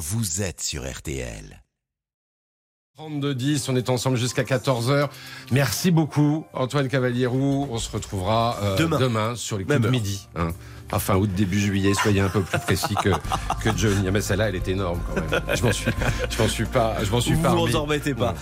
vous êtes sur RTL. 32-10, on est ensemble jusqu'à 14h. Merci beaucoup, Antoine Cavalier-Roux. On se retrouvera euh, Demain. demain. sur les coups Même de heure. midi. hein. À fin août, début juillet, soyez un peu plus précis que, que Johnny. Ah, Mais celle-là, elle est énorme quand même. Je m'en suis, je m'en suis pas, je m'en suis Vous pas. vous en embêtez pas.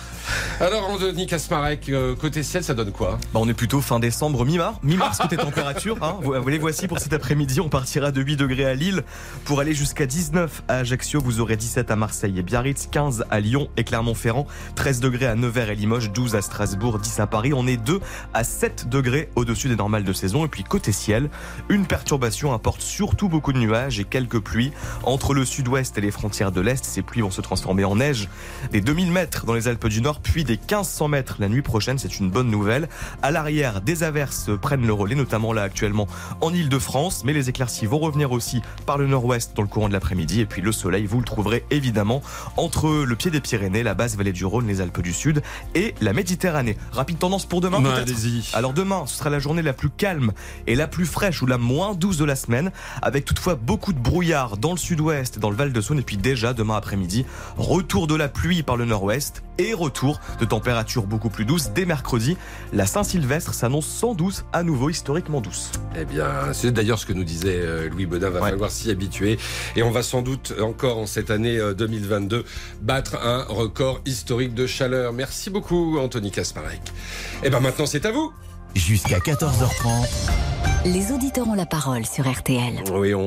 Alors, Anthony Kasmarek, euh, côté ciel, ça donne quoi? Bah, on est plutôt fin décembre, mi-mars, mi-mars côté température. Hein. Les voici pour cet après-midi. On partira de 8 degrés à Lille pour aller jusqu'à 19 à Ajaccio. Vous aurez 17 à Marseille et Biarritz, 15 à Lyon et Clermont-Ferrand, 13 degrés à Nevers et Limoges, 12 à Strasbourg, 10 à Paris. On est 2 à 7 degrés au-dessus des normales de saison. Et puis côté ciel, une perturbation apporte surtout beaucoup de nuages et quelques pluies. Entre le sud-ouest et les frontières de l'est, ces pluies vont se transformer en neige. Des 2000 mètres dans les Alpes du Nord, puis des 1500 mètres la nuit prochaine. C'est une bonne nouvelle. À l'arrière, des averses prennent le relais, notamment là actuellement en Ile-de-France. Mais les éclaircies vont revenir aussi par le nord-ouest dans le courant de l'après-midi. Et puis le soleil, vous le trouverez évidemment entre le pied des Pyrénées, la basse vallée du Rhône, les Alpes du Sud et la Méditerranée. Rapide tendance pour demain Bah, alors demain, ce sera la journée la plus calme et la plus fraîche ou la moins douce de la semaine, avec toutefois beaucoup de brouillard dans le sud-ouest et dans le Val de Saône. Et puis déjà demain après-midi, retour de la pluie par le nord-ouest et retour de températures beaucoup plus douces dès mercredi. La Saint-Sylvestre s'annonce sans doute à nouveau historiquement douce. Eh bien, c'est d'ailleurs ce que nous disait euh, Louis Baudin. Va Ouais. falloir s'y habituer. Et on va sans doute encore en cette année euh, 2022 battre un record historique de chaleur. Merci beaucoup, Anthony Kasmarek. Eh bien, maintenant, c'est à vous. Jusqu'à 14h30, Les auditeurs ont la parole sur RTL. Oui, on,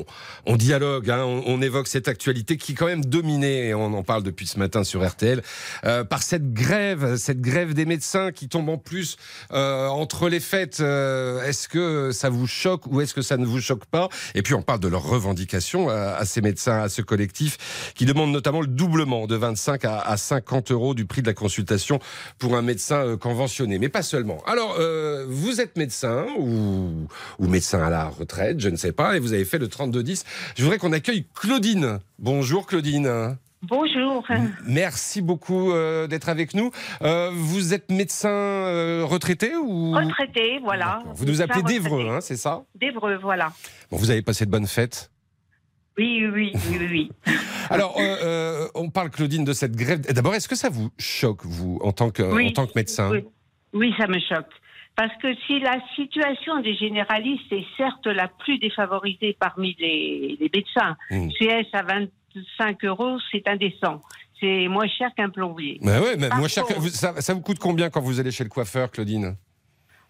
on- on dialogue, hein, on, on évoque cette actualité qui est quand même dominée, et on en parle depuis ce matin sur RTL, euh, par cette grève, cette grève des médecins qui tombe en plus euh, entre les fêtes. Euh, est-ce que ça vous choque ou est-ce que ça ne vous choque pas? Et puis on parle de leurs revendications à, à ces médecins, à ce collectif, qui demande notamment le doublement de 25 à, à 50 euros du prix de la consultation pour un médecin euh, conventionné, mais pas seulement. Alors, euh, vous êtes médecin ou, ou médecin à la retraite, je ne sais pas, et vous avez fait le 3210. Je voudrais qu'on accueille Claudine. Bonjour Claudine. Bonjour. Merci beaucoup euh, d'être avec nous. Euh, vous êtes médecin euh, retraité ou? Retraité, voilà. Vous nous appelez d'Evreux, hein, c'est ça? D'Evreux, voilà. Bon, vous avez passé de bonnes fêtes? Oui, oui, oui, oui. Alors, on parle Claudine de cette grève. D'abord, est-ce que ça vous choque vous en tant que Oui. en tant que médecin? Oui. Oui, ça me choque. Parce que si la situation des généralistes est certes la plus défavorisée parmi les, les médecins, Mm. CS à 25 euros, c'est indécent. C'est moins cher qu'un plombier. Bah ouais, mais Par moi, cher- contre- vous- ça, ça vous coûte combien quand vous allez chez le coiffeur, Claudine?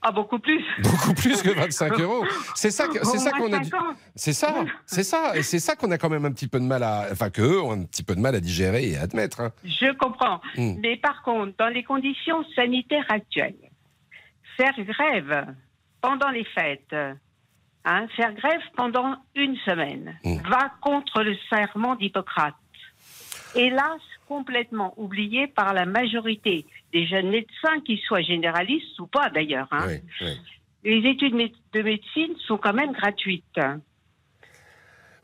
Ah, beaucoup plus. Beaucoup plus que 25 euros. C'est ça, que- c'est ça moins qu'on a. dit- 50. C'est ça, c'est ça, et c'est ça qu'on a quand même un petit peu de mal à, enfin que eux ont un petit peu de mal à digérer et à admettre. hein. Je comprends. Mm. Mais par contre, dans les conditions sanitaires actuelles, faire grève pendant les fêtes, hein, faire grève pendant une semaine, Mm. va contre le serment d'Hippocrate. Hélas, complètement oublié par la majorité des jeunes médecins, qu'ils soient généralistes ou pas d'ailleurs. hein. Oui, oui. Les études de médecine sont quand même gratuites,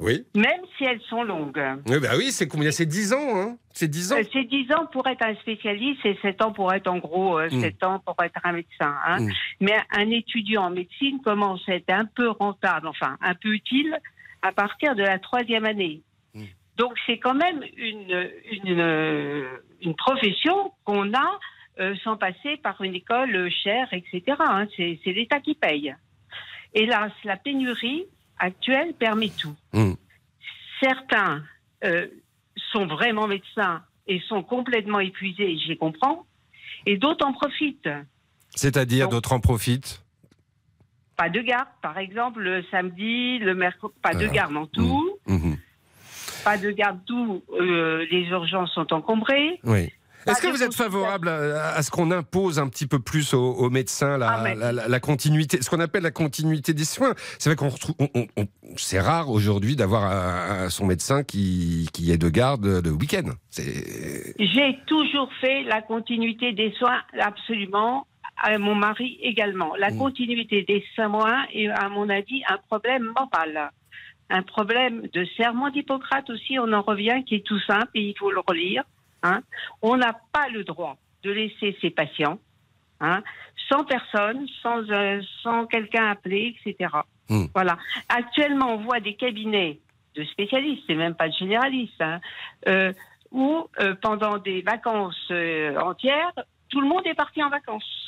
Oui, même si elles sont longues. oui, bah oui, c'est combien? C'est 10 ans, hein? C'est 10 ans? Euh, C'est 10 ans pour être un spécialiste et 7 ans pour être en gros euh, Mm. 7 ans pour être un médecin. hein. Mm. Mais un étudiant en médecine commence à être un peu rentable, enfin un peu utile, à partir de la troisième année. Mm. Donc c'est quand même une, une, euh, une profession qu'on a euh, sans passer par une école chère, etc. hein. C'est l'État qui paye. Hélas, la pénurie actuelle permet tout Mm. certains euh, sont vraiment médecins et sont complètement épuisés, j'y comprends, et d'autres en profitent. C'est-à-dire d'autres en profitent? Pas de garde, par exemple, le samedi, le mercredi, pas de garde en tout, Mhm. pas de garde tout, euh, les urgences sont encombrées. Oui. Est-ce que vous êtes consultation. favorable à, à ce qu'on impose un petit peu plus aux, aux médecins la, Ah, mais- la- la- la continuité, ce qu'on appelle la continuité des soins? C'est vrai qu'on retrouve, on- on- on- c'est rare aujourd'hui d'avoir son médecin qui, qui est de garde de week-end. J'ai toujours fait la continuité des soins, absolument, à mon mari également. La Mm. continuité des soins est, à mon avis, un problème mental. Un problème de serment d'Hippocrate aussi, on en revient, qui est tout simple et il faut le relire. Hein. On n'a pas le droit de laisser ses patients hein, sans personne, sans, euh, sans quelqu'un appelé, etc. Mm. Voilà. Actuellement, on voit des cabinets de spécialistes, c'est même pas de généralistes, hein, euh, où euh, pendant des vacances entières, tout le monde est parti en vacances.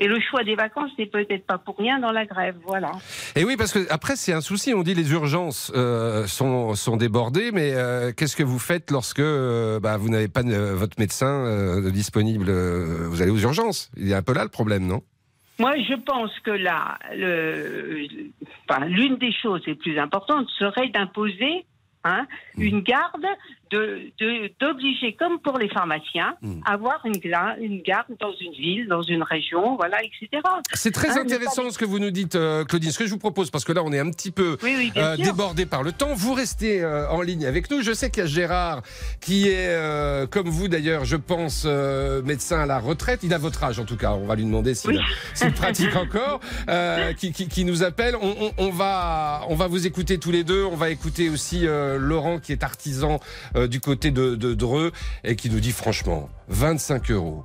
Et le choix des vacances n'est peut-être pas pour rien dans la grève, voilà. Et oui, parce que après c'est un souci. On dit les urgences euh, sont, sont débordées, mais euh, qu'est-ce que vous faites lorsque euh, bah, vous n'avez pas votre médecin disponible Vous allez aux urgences? Il y a un peu là le problème, non? Moi, je pense que là, enfin, l'une des choses les plus importantes serait d'imposer hein, une garde, de, de- d'obliger, comme pour les pharmaciens, Mm. avoir une, une garde dans une ville, dans une région, voilà, etc. C'est très mais intéressant ce que vous nous dites, euh, Claudine. Ce que je vous propose, parce que là on est un petit peu Oui, oui, bien euh, débordé par le temps. Vous restez euh, en ligne avec nous. Je sais qu'il y a Gérard qui est, comme vous d'ailleurs, je pense, médecin à la retraite. Il a votre âge en tout cas. On va lui demander s'il Oui. s'il pratique encore. qui, qui- qui nous appelle. On, on- on va, on va vous écouter tous les deux. On va écouter aussi Laurent qui est artisan du côté de, de Dreux et qui nous dit franchement, 25 euros.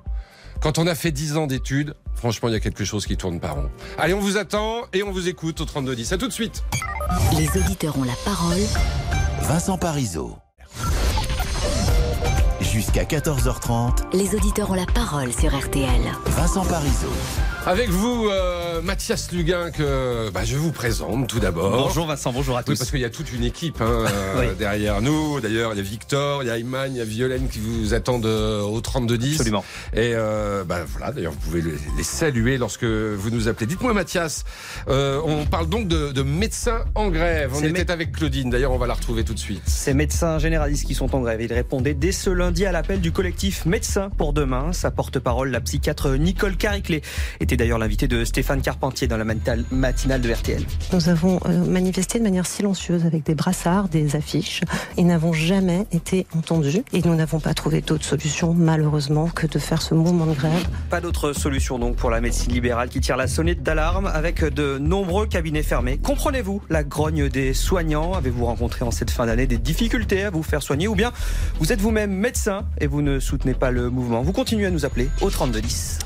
Quand on a fait 10 ans d'études, franchement, il y a quelque chose qui tourne pas rond. Allez, on vous attend et on vous écoute au 3210. À tout de suite. Les auditeurs ont la parole. Vincent Parisot. Jusqu'à 14h30, Les auditeurs ont la parole sur RTL. Vincent Parisot. Avec vous, euh, Mathias Luguin, que bah, je vous présente tout d'abord. Bonjour Vincent, bonjour à Oui, tous. parce qu'il y a toute une équipe hein, euh, Oui. derrière nous. D'ailleurs, il y a Victor, il y a Iman, il y a Violaine qui vous attendent euh, au 3210. Absolument. Et euh, bah, voilà, d'ailleurs, vous pouvez les saluer lorsque vous nous appelez. Dites-moi, Mathias, euh, on parle donc de, de médecins en grève. On était mé- avec Claudine. D'ailleurs, on va la retrouver tout de suite. Ces médecins généralistes qui sont en grève, ils répondaient dès ce lundi à l'appel du collectif Médecins pour demain. Sa porte-parole, la psychiatre Nicole Cariclé, était d'ailleurs l'invitée de Stéphane Carpentier dans la matinale- de RTL. Nous avons euh, manifesté de manière silencieuse avec des brassards, des affiches et n'avons jamais été entendus. Et nous n'avons pas trouvé d'autre solution, malheureusement, que de faire ce mouvement de grève. Pas d'autre solution donc pour la médecine libérale qui tire la sonnette d'alarme avec de nombreux cabinets fermés. Comprenez-vous la grogne des soignants? Avez-vous rencontré en cette fin d'année des difficultés à vous faire soigner? Ou bien vous êtes vous-même médecin? Et vous ne soutenez pas le mouvement Vous continuez à nous appeler au 3210.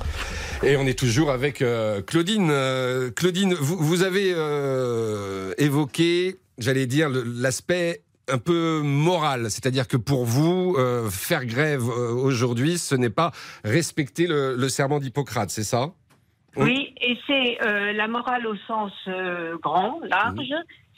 Et on est toujours avec euh, Claudine. Euh, Claudine, vous, vous avez euh, évoqué, j'allais dire, l'aspect un peu moral, c'est-à-dire que pour vous, euh, faire grève euh, aujourd'hui, ce n'est pas respecter le, le serment d'Hippocrate, c'est ça? Oui, et c'est euh, la morale au sens euh, grand, large,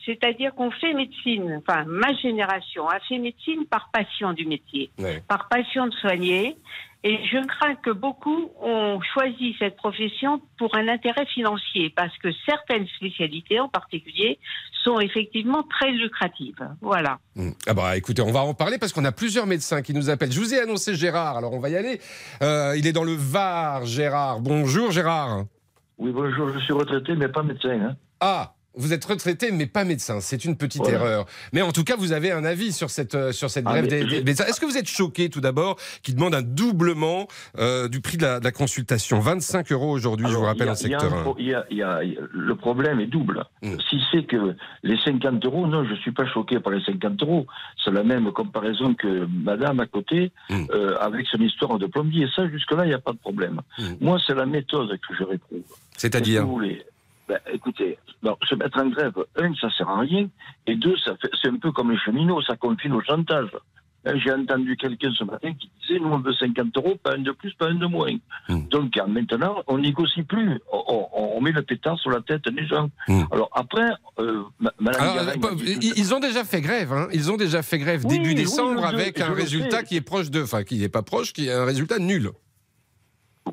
c'est-à-dire qu'on fait médecine, enfin ma génération a fait médecine par passion du métier, Ouais. par passion de soigner, et je crains que beaucoup ont choisi cette profession pour un intérêt financier, parce que certaines spécialités en particulier sont effectivement très lucratives. Voilà. Mm. Ah bah écoutez, on va en parler parce qu'on a plusieurs médecins qui nous appellent. Je vous ai annoncé Gérard, alors on va y aller. Euh, il est dans le Var, Gérard. Bonjour Gérard. Oui, bonjour, je suis retraité, mais pas médecin. Hein. Ah, vous êtes retraité mais pas médecin, c'est une petite Voilà. erreur. Mais en tout cas, vous avez un avis sur cette, euh, sur cette Ah, grève mais des, médecins. Est-ce que vous êtes choqué tout d'abord qui demande un doublement euh, du prix de la, de la consultation? 25 euros aujourd'hui, je vous rappelle, il y a- en il y a secteur un 1. pro- il y a- il y a- il y a- Le problème est double. Mm. Si c'est que les 50 euros, non, je ne suis pas choqué par les 50 euros. C'est la même comparaison que madame à côté, Mm. euh, avec son histoire de plombier. Ça, jusque-là, il n'y a pas de problème. Mm. Moi, c'est la méthode que je réprouve. C'est-à-dire Ben, écoutez, non, se mettre en grève, un, ça sert à rien, et deux, ça fait, c'est un peu comme les cheminots, ça confine au chantage. Hein, J'ai entendu quelqu'un ce matin qui disait, nous on veut 50 euros, pas un de plus, pas un de moins. Mm. Donc maintenant, on négocie plus, on, on- on met le pétard sur la tête des gens. Mm. Alors après, euh, Madame Alors, euh, ils ils ont déjà fait grève, hein. ils ont déjà fait grève Oui, début oui, décembre je- avec je un résultat qui est proche de, enfin qui n'est pas proche, qui est un résultat nul.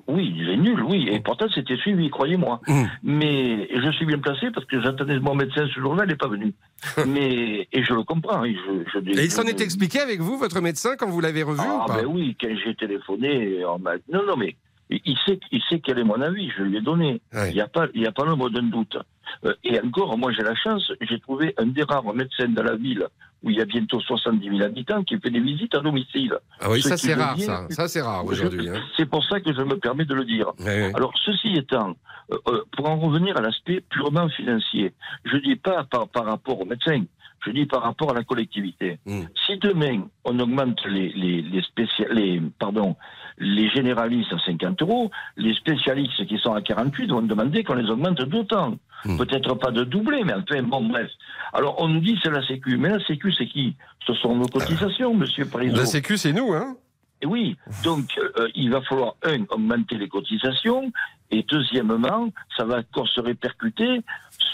Oui, il est nul, oui, et pourtant c'était suivi, croyez-moi. Mm. Mais je suis bien placé parce que j'attendais mon médecin ce jour-là, il n'est pas venu. Mais, et je le comprends. et Je, je, Et il s'en est expliqué avec vous, votre médecin, quand vous l'avez revu Ah, ou pas ben oui, quand j'ai téléphoné, on m'a non, non, mais il sait, il sait quel est mon avis, je lui ai donné. Ouais. Il n'y a pas, il y a pas l'ombre d'un doute. Euh, et encore, moi j'ai la chance, j'ai trouvé un des rares médecins de la ville où il y a bientôt 70 000 habitants qui fait des visites à domicile. Ah oui, Ce ça c'est rare, dire- ça. Ça c'est rare aujourd'hui. hein. C'est pour ça que je me permets de le dire. Alors, ceci étant, euh, euh, pour en revenir à l'aspect purement financier, je dis pas par, par rapport aux médecins, Je dis par rapport à la collectivité. Mm. Si demain on augmente les les les, spécia- les pardon les généralistes à 50 euros, les spécialistes qui sont à 48 vont demander qu'on les augmente d'autant. Mm. Peut-être pas de doubler, mais enfin bon bref. Alors on nous dit c'est la Sécu, mais la Sécu c'est qui? Ce sont nos cotisations, Monsieur Parisot. La Sécu, c'est nous, hein Et oui, donc euh, il va falloir, un, augmenter les cotisations, et deuxièmement, ça va encore se répercuter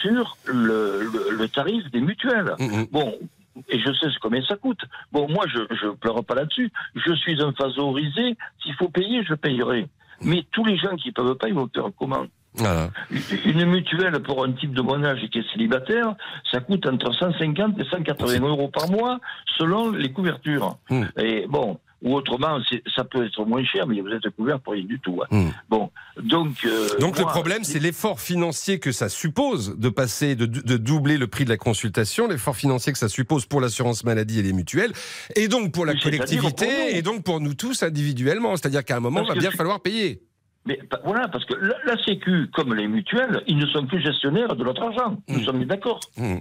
sur le, le- le tarif des mutuelles. Mm, mm. Bon, et je sais combien ça coûte. Bon, moi, je ne pleure pas là-dessus. Je suis un favorisé. S'il faut payer, je payerai. Mais tous les gens qui ne peuvent pas, ils vont faire comment? Voilà. Une mutuelle pour un type de mon âge qui est célibataire, ça coûte entre 150 et 180 euros par mois selon les couvertures. Mm. Et bon, ou autrement, ça peut être moins cher, mais vous êtes couvert pour rien du tout. hein. Mm. Bon, donc. euh, Donc le problème, c'est l'effort financier que ça suppose de passer, de, de doubler le prix de la consultation, l'effort financier que ça suppose pour l'assurance maladie et les mutuelles, et donc pour la pour collectivité, et donc pour nous tous individuellement. C'est-à-dire qu'à un moment, il va bien falloir payer. Mais voilà, parce que la, la Sécu, comme les mutuelles, ils ne sont plus gestionnaires de notre argent. Nous Mm. sommes d'accord. Mm.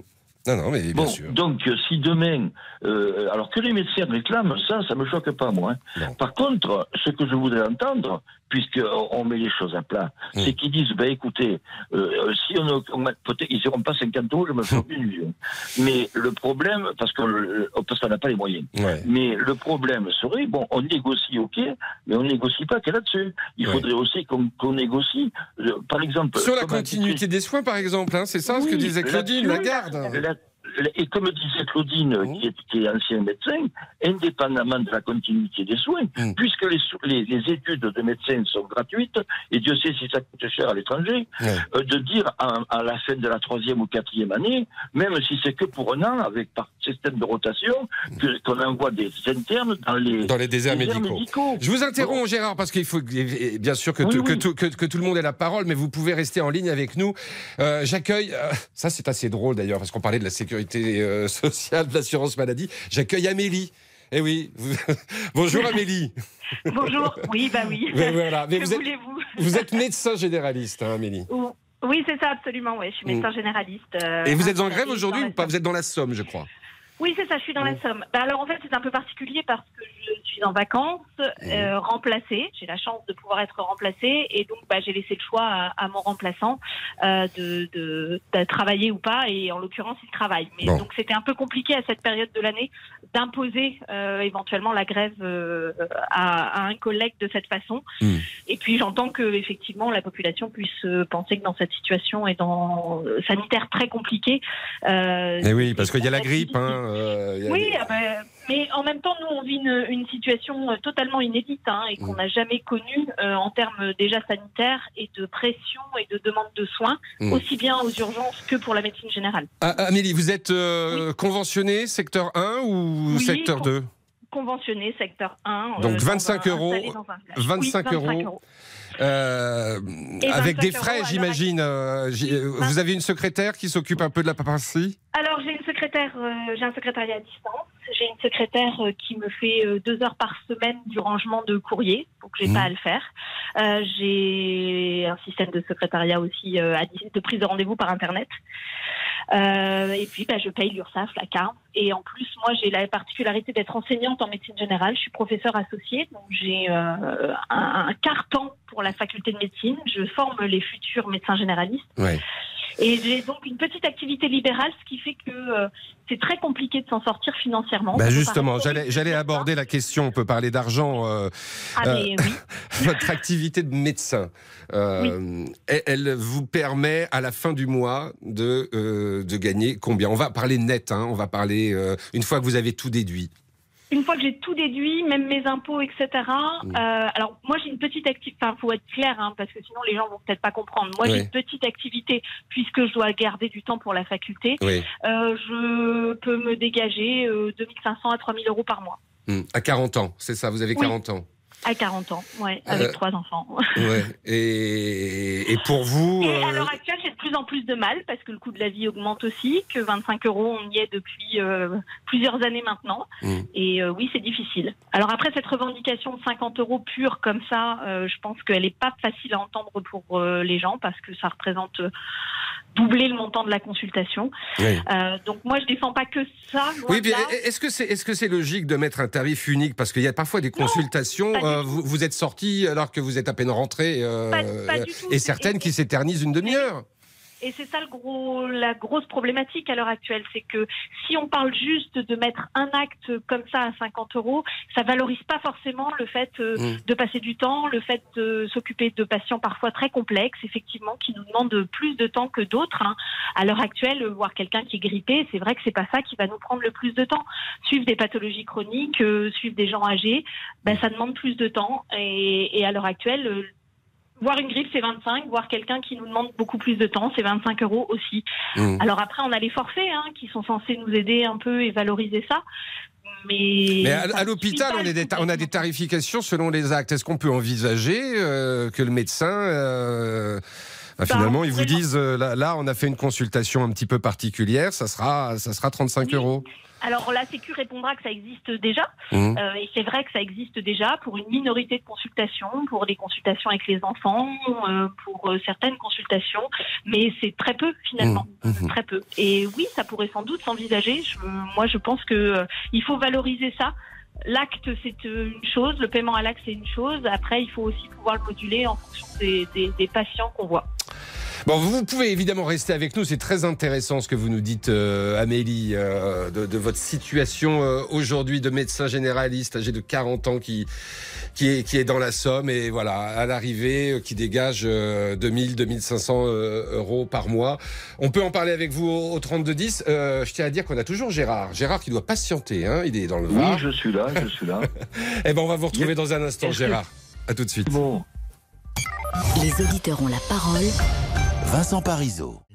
Non, non, mais bien Bon, sûr. donc euh, si demain, euh, alors que les médecins réclament, ça, ça me choque pas moi. hein. Par contre, ce que je voudrais entendre, puisque on on met les choses à plat, Mm. c'est qu'ils disent, ben écoutez, euh, si on, a- on peut-être ils seront pas 50 euros, je me fais aucune illusion. Mais le problème, parce qu'on le- parce qu'on n'a pas les moyens. Ouais. Mais le problème serait, bon, on négocie, ok, mais on négocie pas que là-dessus. Il Ouais. faudrait aussi qu'on négocie, euh, par exemple. Sur la continuité des soins, par exemple, hein, c'est ça ce que disait Claudine Lagarde. la- la- et comme disait Claudine, Mmh. qui, est, qui est ancien médecin, indépendamment de la continuité des soins, Mmh. puisque les, sou- les, les études de médecins sont gratuites, et Dieu sait si ça coûte cher à l'étranger, Ouais. euh, de dire à, à la fin de la troisième ou quatrième année, même si c'est que pour un an, avec par système de rotation, qu'on envoie des internes dans les, Dans les déserts déserts médicaux. Je vous interromps, Gérard, parce qu'il faut eh, bien sûr que, Oui, tout, que oui. tout- que- que tout le monde ait la parole, mais vous pouvez rester en ligne avec nous. Euh, J'accueille, euh, ça c'est assez drôle d'ailleurs, parce qu'on parlait de la sécurité euh, sociale, de l'assurance maladie. J'accueille Amélie. Eh oui, bonjour Amélie. Bonjour, oui, bah oui. Mais voilà, mais que vous êtes, voulez-vous vous êtes médecin généraliste, hein, Amélie. Ou- Oui, c'est ça, absolument. Ouais. Je suis médecin généraliste. euh, Et vous êtes en grève aujourd'hui ou pas? Vous êtes dans la Somme, je crois. Oui, c'est ça, je suis dans la Somme. Bah, alors en fait, c'est un peu particulier parce que je suis en vacances, euh, remplacée. J'ai la chance de pouvoir être remplacée et donc bah, j'ai laissé le choix à, à mon remplaçant euh, de, de, de travailler ou pas. Et en l'occurrence, il travaille. Mais Bon. donc c'était un peu compliqué à cette période de l'année d'imposer euh, éventuellement la grève euh, à, à un collègue de cette façon. Mm. Et puis j'entends que effectivement la population puisse euh, penser que dans cette situation et dans euh, sanitaire très compliquée. euh, Eh oui, parce qu'il y a la grippe. Hein, euh, il y a Oui, des- ah ben, mais en même temps, nous, on vit une, une situation euh, totalement inédite hein, et qu'on Mm. n'a jamais connue euh, en termes déjà sanitaires et de pression et de demande de soins, Mm. aussi bien aux urgences que pour la médecine générale. Ah, Amélie, vous êtes euh, conventionnée secteur 1 ou Oui, secteur con- 2 Conventionné, secteur 1. Donc, dans 25 un- euros, installé dans un village. 25 Oui, euros. Euh, avec 25 des frais, j'imagine. euh, euh, vous avez une secrétaire qui s'occupe un peu de la paperasserie Alors j'ai une secrétaire, j'ai un secrétariat à distance. J'ai une secrétaire euh, qui me fait euh, deux heures par semaine du rangement de courrier, donc j'ai Mhm. pas à le faire. Euh, j'ai un système de secrétariat aussi euh, de prise de rendez-vous par internet. Euh, et puis bah, je paye l'URSSAF, la carte. Et en plus, moi j'ai la particularité d'être enseignante en médecine générale. Je suis professeure associée, donc j'ai un, un carton pour la faculté de médecine. Je forme les futurs médecins généralistes. Ouais. Et j'ai donc une petite activité libérale, ce qui fait que euh, c'est très compliqué de s'en sortir financièrement. Bah justement, j'allais aborder la question. On peut parler d'argent. euh, Ah, oui. votre activité de médecin, euh, elle, vous permet à la fin du mois de, euh, de gagner combien? On va parler net, hein, on va parler euh, une fois que vous avez tout déduit. Une fois que j'ai tout déduit, même mes impôts, etc. Euh, alors moi j'ai une petite activité. Enfin, faut être clair, hein, parce que sinon les gens vont peut-être pas comprendre. Moi Oui. j'ai une petite activité puisque je dois garder du temps pour la faculté. Oui. Euh, je peux me dégager euh, 2500 à 3000 euros par mois Hmm. À 40 ans, c'est ça, vous avez Oui. 40 ans. À 40 ans, ouais, avec Euh, trois enfants. Ouais. Et, et pour vous. Et euh, à l'heure actuelle, j'ai de plus en plus de mal parce que le coût de la vie augmente aussi, que 25 euros, on y est depuis euh, plusieurs années maintenant. Mm. Et euh, oui, c'est difficile. Alors après, cette revendication de 50 euros pure comme ça, euh, je pense qu'elle n'est pas facile à entendre pour euh, les gens parce que ça représente euh, doubler le montant de la consultation. Oui. Euh, donc moi, je défends pas que ça. Oui, là. est-ce que c'est est-ce que c'est logique de mettre un tarif unique? Parce qu'il y a parfois des consultations euh, vous, vous êtes sorti alors que vous êtes à peine rentré euh, et certaines qui s'éternisent une demi-heure. Et c'est ça le gros, la grosse problématique à l'heure actuelle, c'est que si on parle juste de mettre un acte comme ça à 50 euros, ça valorise pas forcément le fait euh, Mm. de passer du temps, le fait de s'occuper de patients parfois très complexes, effectivement, qui nous demandent plus de temps que d'autres. hein. À l'heure actuelle, voir quelqu'un qui est grippé, c'est vrai que c'est pas ça qui va nous prendre le plus de temps. Suivre des pathologies chroniques, euh, suivre des gens âgés, ben, ça demande plus de temps. Et, et à l'heure actuelle, Voir une grippe, c'est 25. Voir quelqu'un qui nous demande beaucoup plus de temps, c'est 25 euros aussi. Mm. Alors après, on a les forfaits hein, qui sont censés nous aider un peu et valoriser ça. Mais, Mais à, l'hôpital, on, a des tarifications selon les actes. Est-ce qu'on peut envisager euh, que le médecin, euh, bah, Bah, finalement, on il vous pourrait- dise euh, là, là, on a fait une consultation un petit peu particulière, ça sera, ça sera 35 Oui. euros. Alors la Sécu répondra que ça existe déjà. Mhm. Euh, et c'est vrai que ça existe déjà pour une minorité de consultations, pour les consultations avec les enfants, euh, pour euh, certaines consultations. Mais c'est très peu finalement. Mhm. Mhm. Très peu. Et oui, ça pourrait sans doute s'envisager. Je- moi, je pense que euh, il faut valoriser ça. L'acte, c'est euh, une chose, le paiement à l'acte, c'est une chose. Après, il faut aussi pouvoir le moduler en fonction des, des- des patients qu'on voit. Bon, vous pouvez évidemment rester avec nous. C'est très intéressant ce que vous nous dites, euh, Amélie, euh, de, de votre situation euh, aujourd'hui de médecin généraliste âgé de 40 ans qui qui est qui est dans la Somme et voilà à l'arrivée euh, qui dégage euh, 2000 2500 euh, euros par mois. On peut en parler avec vous au, au 32 10. Euh, je tiens à dire qu'on a toujours Gérard. Gérard qui doit patienter. Hein, il est dans le Oui, Var. je suis là, je suis là. Eh ben, on va vous retrouver dans un instant, Gérard. À tout de suite. Bon, Les auditeurs ont la parole Vincent Parisot.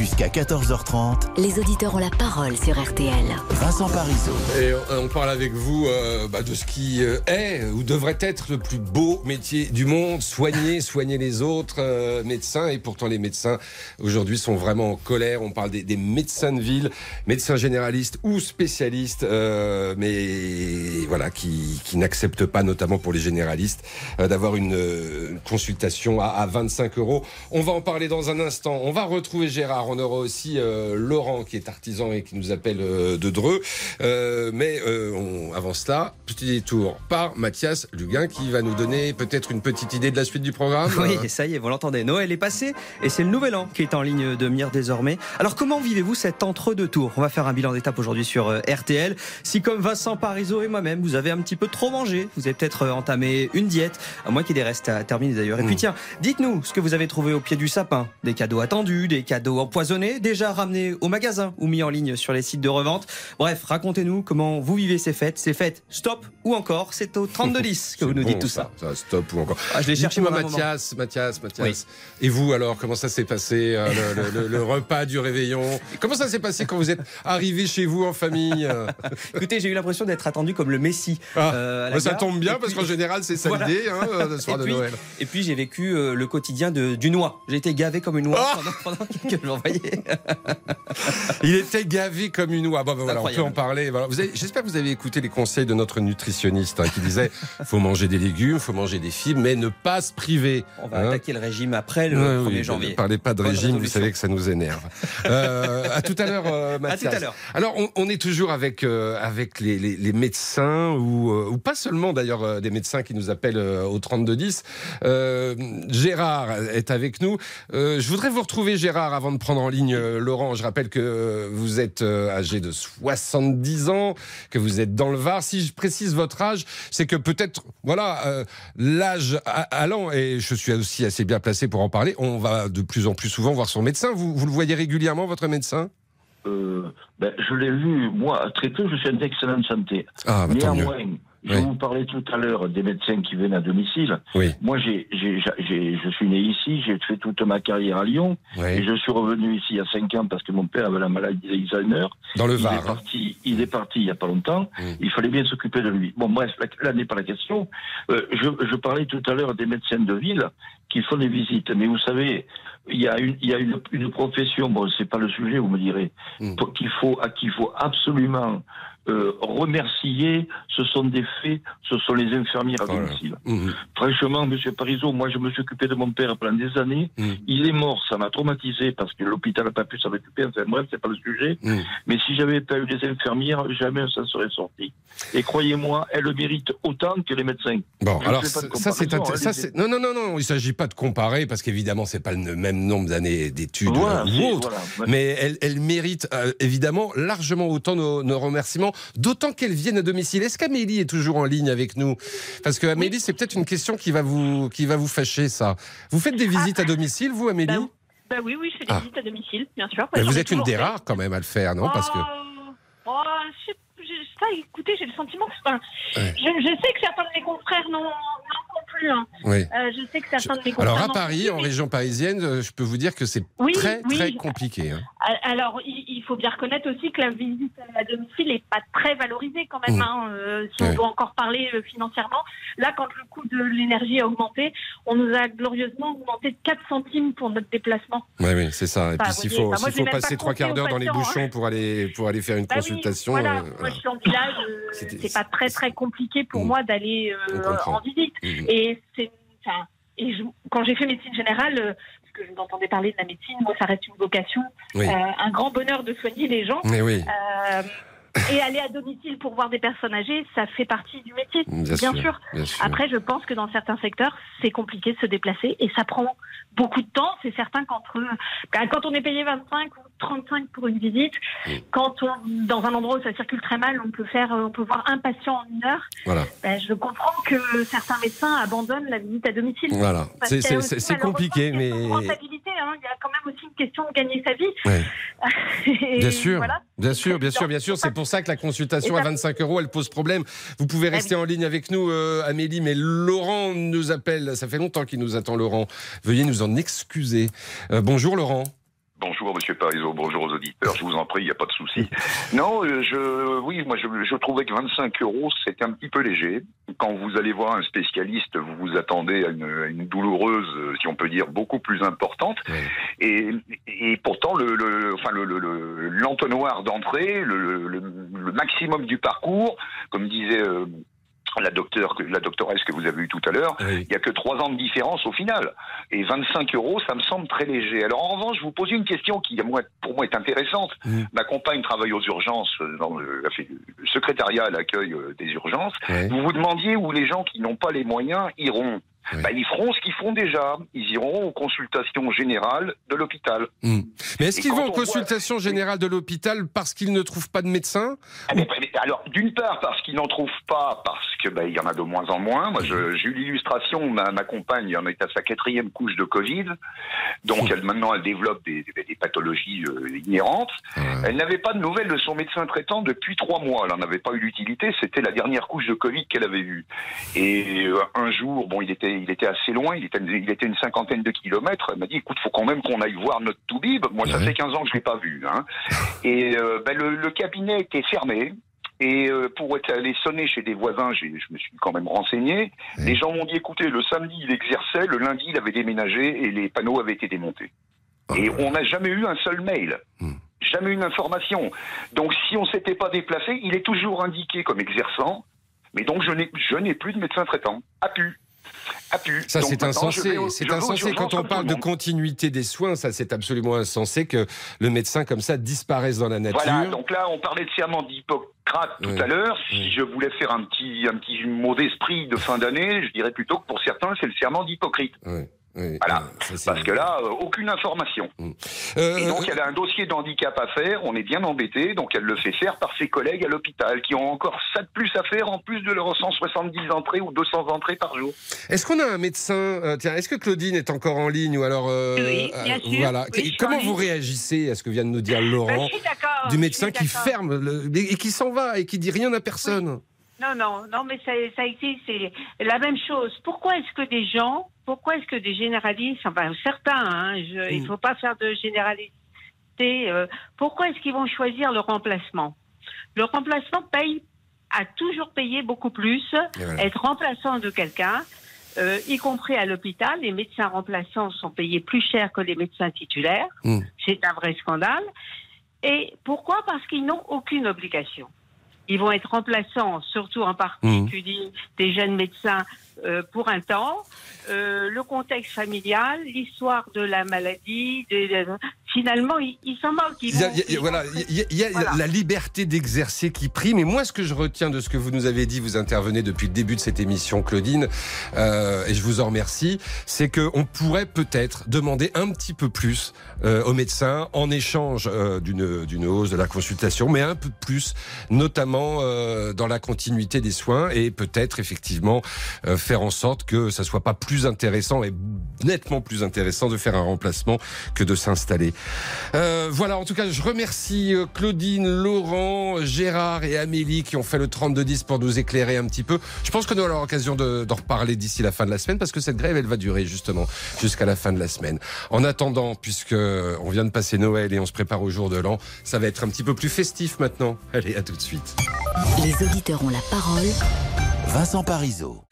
Jusqu'à 14h30, Les auditeurs ont la parole sur RTL. Vincent Parisot. Et on parle avec vous euh, bah, de ce qui euh, est ou devrait être le plus beau métier du monde, soigner, soigner les autres euh, médecins. Et pourtant, les médecins aujourd'hui sont vraiment en colère. On parle des, des médecins de ville, médecins généralistes ou spécialistes, euh, mais voilà, qui, qui n'acceptent pas, notamment pour les généralistes, euh, d'avoir une, euh, une consultation à, à 25 euros. On va en parler dans un instant. On va retrouver Gérard. On aura aussi euh, Laurent qui est artisan et qui nous appelle euh, de Dreux. Euh, mais on, avant cela, petit détour par Mathias Luguin qui va nous donner peut-être une petite idée de la suite du programme. Oui, ça y est, vous l'entendez. Noël est passé et c'est le nouvel an qui est en ligne de mire désormais. Alors, comment vivez-vous cet entre-deux tours On va faire un bilan d'étape aujourd'hui sur RTL. Si, comme Vincent Parisot et moi-même, vous avez un petit peu trop mangé, vous avez peut-être entamé une diète, à moins qu'il y ait des restes à terminer d'ailleurs. Et puis, Mm. tiens, dites-nous ce que vous avez trouvé au pied du sapin. Des cadeaux attendus, des cadeaux empoisonnés, déjà ramenés au magasin ou mis en ligne sur les sites de revente. Bref, racontez-nous comment vous vivez ces fêtes. Ces fêtes, stop ou encore, c'est au 3210 que vous nous bon, dites tout ça. Stop ou encore. Ah, je l'ai cherché un moment. Mathias, Mathias, Mathias. Et vous alors, comment ça s'est passé euh, le, le- le- le repas du réveillon? Comment ça s'est passé quand vous êtes arrivé chez vous en famille? Écoutez, j'ai eu l'impression d'être attendu comme le Messie. Ah, euh, bah, Ça tombe bien parce qu'en général, c'est ça Voilà. l'idée, hein, euh, le soir Et de puis- Noël. Et puis j'ai vécu euh, le quotidien de, du noix. J'ai été gavé comme une noix Ah pendant, pendant quelques jours. Voyez. Il était gavé comme une oie. Bon, voilà, on peut en parler. Voilà. J'espère que vous avez écouté les conseils de notre nutritionniste hein, qui disait faut manger des légumes, faut manger des fibres, mais ne pas se priver. On va hein. attaquer le régime après le Ouais, 1er oui, janvier. Ne parlez pas de Bonne régime, vous savez que ça nous énerve. Euh, à tout à l'heure, euh, À tout Mathias. à l'heure. Alors, on, on est toujours avec euh, avec les, les, les médecins ou euh, ou pas seulement d'ailleurs euh, des médecins qui nous appellent au 32 10. Euh, Gérard est avec nous. Je voudrais vous retrouver Gérard avant de prendre en ligne euh, Laurent. Je rappelle que vous êtes euh, âgé de 70 ans, que vous êtes dans le Var. Si je précise votre âge, c'est que peut-être voilà euh, l'âge allant et je suis aussi assez bien placé pour en parler. On va de plus en plus souvent voir son médecin. Vous, vous le voyez régulièrement votre médecin? Euh, ben, je l'ai vu, moi, très peu, je suis en excellente santé. Ah, bah. Néanmoins, je Oui. vous parlais tout à l'heure des médecins qui viennent à domicile. Oui. Moi, j'ai, j'ai, j'ai- je suis né ici, j'ai fait toute ma carrière à Lyon, et Oui. je suis revenu ici il y a 5 ans parce que mon père avait la maladie d'Alzheimer. Dans le Il est Var. hein. parti, il est parti il y a pas longtemps. Il fallait bien s'occuper de lui. Bon, bref, là, n'est pas la question. Euh, je, je parlais tout à l'heure des médecins de ville qui font des visites. Mais vous savez, il y a une, il y a une, une profession. Bon, c'est pas le sujet, vous me direz, Mm. pour- qu'il faut, à qui il faut absolument euh, remercier, ce sont des faits, ce sont les infirmières à Voilà. domicile. Mhm. Franchement, Monsieur Parizeau, moi je me suis occupé de mon père pendant des années. Mhm. Il est mort, ça m'a traumatisé parce que l'hôpital n'a pas pu s'en occuper. Enfin bref, c'est pas le sujet. Mhm. Mais si j'avais pas eu les infirmières, jamais ça serait sorti. Et croyez-moi, elles le méritent autant que les médecins. Bon, Je alors ça c'est allez-y. c'est- non non non non, il s'agit pas de comparer parce qu'évidemment c'est pas le même nombre d'années d'études Voilà, ou c'est- autre. voilà. Mais elle, elle mérite euh, évidemment largement autant nos, nos remerciements, d'autant qu'elle viennent à domicile. Est-ce qu'Amélie est toujours en ligne avec nous? Parce que Amélie, c'est peut-être une question qui va vous qui va vous fâcher ça. Vous faites des visites à domicile, vous, Amélie? Bah, bah oui, oui, je fais des Ah. visites à domicile, bien sûr. Mais J'en Vous êtes une des rares quand même à le faire, non? Parce que Oh, oh, je ça, écoutez, j'ai le sentiment que. enfin, Ouais. je, je sais que certains de mes confrères font plus. hein. oui. Euh, je sais que certains de mes. Alors à Paris, en région parisienne, euh, je peux vous dire que c'est Oui, très oui. très compliqué. hein. Alors, il, faut bien reconnaître aussi que la visite à domicile n'est pas très valorisée quand même. Mmh. hein, euh, si on doit encore parler financièrement. Là, quand le coût de l'énergie a augmenté, on nous a glorieusement augmenté de 4 centimes pour notre déplacement. Oui, oui, c'est ça. Et puis s'il faut, je faut passer pas trois quarts d'heure dans les bouchons pour aller pour aller faire une Bah consultation. voilà, euh, moi je suis en village, c'est pas très très compliqué pour Mm. moi d'aller en visite. Mhm. Et c'est, enfin, et je- quand j'ai fait médecine générale, euh, parce que je vous entendais parler de la médecine, moi ça reste une vocation, Oui. euh, un grand bonheur de soigner les gens. Mais oui, Euh, et aller à domicile pour voir des personnes âgées, ça fait partie du métier, bien, bien sûr. sûr. bien sûr. Après, je pense que dans certains secteurs, c'est compliqué de se déplacer et ça prend beaucoup de temps. C'est certain qu'entre ben, quand on est payé 25 ou 35 pour une visite, quand on, dans un endroit où ça circule très mal, on peut faire, on peut voir un patient en une heure. Voilà. Ben, je comprends que certains médecins abandonnent la visite à domicile. Voilà. C'est- compliqué, mais question de rentabilité, hein. Il y a quand même aussi une question de gagner sa vie. Ouais. Bien sûr, voilà. bien sûr, bien sûr, bien sûr. C'est pour ça que la consultation à ça- 25 euros, elle pose problème. Vous pouvez Ah rester en ligne avec nous, euh, Amélie, mais Laurent nous appelle. Ça fait longtemps qu'il nous attend, Laurent. Veuillez nous en excuser. Euh, bonjour, Laurent. Bonjour Monsieur Parizeau, bonjour aux auditeurs, je vous en prie, il n'y a pas de souci. Non, euh, je, oui, moi je, je trouvais que 25 euros c'était un petit peu léger. Quand vous allez voir un spécialiste, vous vous attendez à une, à une douloureuse, euh, si on peut dire, beaucoup plus importante. Et, et pourtant, le, le- enfin, le, le- le- l'entonnoir d'entrée, le, le- le maximum du parcours, comme disait euh, la docteure, la doctoresse que vous avez eue tout à l'heure, Oui. il n'y a que trois ans de différence au final. Et 25 euros, ça me semble très léger. Alors en revanche, je vous pose une question qui, pour moi, est intéressante. Ma compagne travaille aux urgences, euh, dans le, secrétariat à l'accueil euh, des urgences. Vous vous demandiez où les gens qui n'ont pas les moyens iront. Bah, ils feront ce qu'ils font déjà. Ils iront aux consultations générales de l'hôpital. Hmm. Mais est-ce qu'ils vont on en voit- consultation générale de l'hôpital parce qu'ils ne trouvent pas de médecin Ah, mais- mais- alors, d'une part, parce qu'ils n'en trouvent pas, parce que bah, il y en a de moins en moins. Moi, je- j'ai eu l'illustration, ma, ma compagne en est à sa quatrième couche de Covid, donc elle, maintenant, elle développe des, des- des pathologies euh, inhérentes. Elle n'avait pas de nouvelles de son médecin traitant depuis trois mois. Elle n'en avait pas eu l'utilité. C'était la dernière couche de Covid qu'elle avait eue. Et euh, un jour, bon, il était, il était assez loin. Il était, il était une cinquantaine de kilomètres. Elle m'a dit, écoute, faut quand même qu'on aille voir notre Toubib. Moi, ça Ouais. fait 15 ans que je l'ai pas vu. Hein. Et euh, ben, le, le cabinet était fermé. Et euh, pour être allé sonner chez des voisins, je me suis quand même renseigné. Les gens m'ont dit, écoutez, le samedi, il exerçait, le lundi, il avait déménagé et les panneaux avaient été démontés. Et on n'a jamais eu un seul mail. Hmm. Jamais une information. Donc si on s'était pas déplacé, il est toujours indiqué comme exerçant. Mais donc je n'ai, je n'ai plus de médecin traitant. A pu. A pu. Ça, c'est insensé. C'est insensé quand on parle de continuité des soins. Ça, c'est absolument insensé que le médecin comme ça disparaisse dans la nature. Voilà, donc là, on parlait de serment d'Hippocrate tout à l'heure. Si je voulais faire un petit, un petit mot d'esprit de fin d'année, je dirais plutôt que pour certains, c'est le serment d'Hippocrate. Oui, oui. Voilà. Ça, c'est- Parce que là, euh, aucune information. Euh, Et donc, elle a un dossier d'handicap à faire, on est bien embêté, donc elle le fait faire par ses collègues à l'hôpital, qui ont encore ça de plus à faire en plus de leurs 170 entrées ou 200 entrées par jour. Est-ce qu'on a un médecin euh, Tiens, est-ce que Claudine est encore en ligne ou alors euh, Oui, bien euh, sûr. Voilà. Oui, Comment en vous réagissez à ce que vient de nous dire Ben, Laurent du médecin qui ferme le- et qui s'en va et qui dit rien à personne? Non, non, non, mais ça, été c'est la même chose. Pourquoi est-ce que des gens, pourquoi est-ce que des généralistes, enfin certains, hein, je, il Mm. faut pas faire de généralité. euh, pourquoi est-ce qu'ils vont choisir le remplacement? Le remplacement paye, a toujours payé beaucoup plus voilà. être remplaçant de quelqu'un. euh, y compris à l'hôpital, les médecins remplaçants sont payés plus cher que les médecins titulaires. Mm. C'est un vrai scandale. Et pourquoi? Parce qu'ils n'ont aucune obligation. Ils vont être remplaçants, surtout en particulier des jeunes médecins euh, pour un temps. Euh, le contexte familial, l'histoire de la maladie, de- de- finalement, ils s'en moquent. Il y a, y a- voilà, il y a, Voilà. la liberté d'exercer qui prime. Et moi, ce que je retiens de ce que vous nous avez dit, vous intervenez depuis le début de cette émission, Claudine, euh, et je vous en remercie, c'est qu'on pourrait peut-être demander un petit peu plus aux médecins en échange d'une d'une hausse de la consultation, mais un peu plus, notamment dans la continuité des soins, et peut-être effectivement euh, en sorte que ça soit pas plus intéressant et nettement plus intéressant de faire un remplacement que de s'installer. Euh, voilà, en tout cas, je remercie euh, Claudine, Laurent, Gérard et Amélie qui ont fait le 32-10 pour nous éclairer un petit peu. Je pense nous aurons l'occasion de- d'en reparler d'ici la fin de la semaine parce que cette grève, elle va durer justement jusqu'à la fin de la semaine. En attendant, puisque on vient de passer Noël et on se prépare au jour de l'an, ça va être un petit peu plus festif maintenant. Allez, à tout de suite. Les auditeurs ont la parole. Vincent Parisot.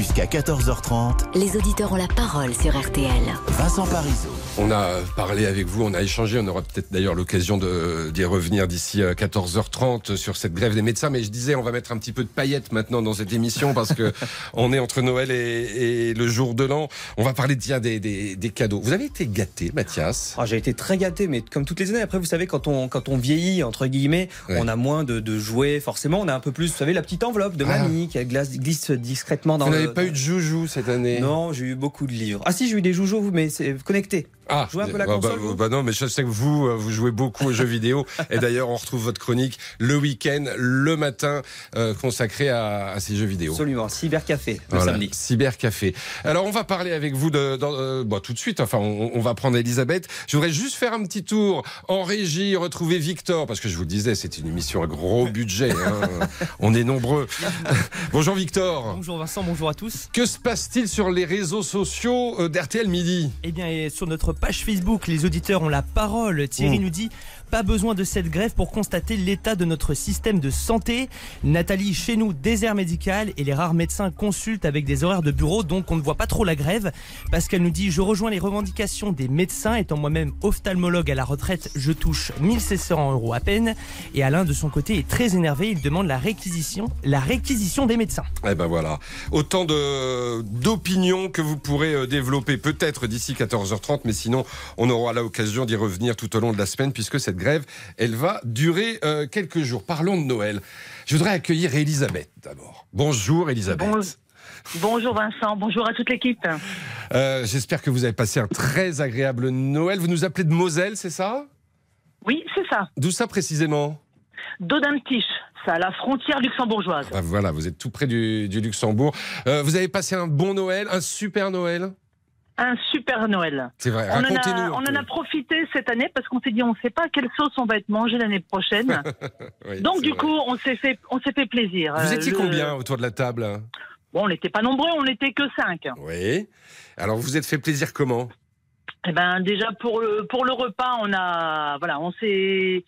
Jusqu'à 14h30, Les auditeurs ont la parole sur RTL. Vincent Parisot. On a parlé avec vous, on a échangé, on aura peut-être d'ailleurs l'occasion de- d'y revenir d'ici euh, 14h30 sur cette grève des médecins. Mais je disais, on va mettre un petit peu de paillettes maintenant dans cette émission parce que on est entre Noël et, et le jour de l'an. On va parler tiens, des, des, des cadeaux. Vous avez été gâté, Mathias? Ah, j'ai été très gâté, mais comme toutes les années. Après, vous savez, quand on, quand on vieillit, entre guillemets, Ouais. on a moins de, de jouets. Forcément, on a un peu plus, vous savez, la petite enveloppe de Ah. mamie qui glisse, glisse discrètement dans Vous le. Pas eu de joujou cette année Non, j'ai eu beaucoup de livres. Ah si, j'ai eu des joujoux, vous, mais c'est connecté. Ah, Jouez un peu la bah, console, bah, vous bah non, mais je sais que vous, euh, vous jouez beaucoup aux jeux vidéo. Et d'ailleurs, on retrouve votre chronique le week-end, le matin, euh, consacré à, à ces jeux vidéo. Absolument. Cybercafé, le Voilà, samedi. Cybercafé. Alors on va parler avec vous de, dans, euh, bon, tout de suite. Enfin, on, on va prendre Elisabeth. Je voudrais juste faire un petit tour en régie, retrouver Victor, parce que je vous le disais, c'est une émission à gros budget. hein. on est nombreux. bonjour Victor. Bonjour Vincent, bonjour à tous. Que se passe-t-il sur les réseaux sociaux euh, d'RTL Midi? Eh bien, et sur notre page Facebook, les auditeurs ont la parole. Thierry Mm. nous dit pas besoin de cette grève pour constater l'état de notre système de santé. Nathalie, chez nous, désert médical et les rares médecins consultent avec des horaires de bureau, donc on ne voit pas trop la grève. Pascal nous dit je rejoins les revendications des médecins, étant moi-même ophtalmologue à la retraite, je touche 1600 euros à peine. Et Alain, de son côté, est très énervé, il demande la réquisition, la réquisition des médecins. Eh ben voilà, autant d'opinions que vous pourrez euh, développer peut-être d'ici 14h30, mais sinon on aura l'occasion d'y revenir tout au long de la semaine puisque cette grève, elle va durer euh, quelques jours. Parlons de Noël. Je voudrais accueillir Elisabeth d'abord. Bonjour Elisabeth. Bon- Bonjour Vincent, bonjour à toute l'équipe. Euh, J'espère que vous avez passé un très agréable Noël. Vous nous appelez de Moselle, c'est ça? Oui, c'est ça. D'où ça précisément? Dodentich, c'est à la frontière luxembourgeoise. Ah, Voilà, vous êtes tout près du, du Luxembourg. Euh, vous avez passé un bon Noël, un super Noël? Un super Noël. C'est vrai, On en, a, un on peu. en a profité cette année parce qu'on s'est dit on ne sait pas quelle sauce on va être mangé l'année prochaine. Oui, Donc du vrai. coup, on s'est fait, on s'est fait plaisir. Vous Euh, étiez le- combien autour de la table Bon, on n'était pas nombreux, on n'était que cinq. Oui. Alors, vous vous êtes fait plaisir comment? Eh ben déjà pour le pour le repas, on a voilà, on s'est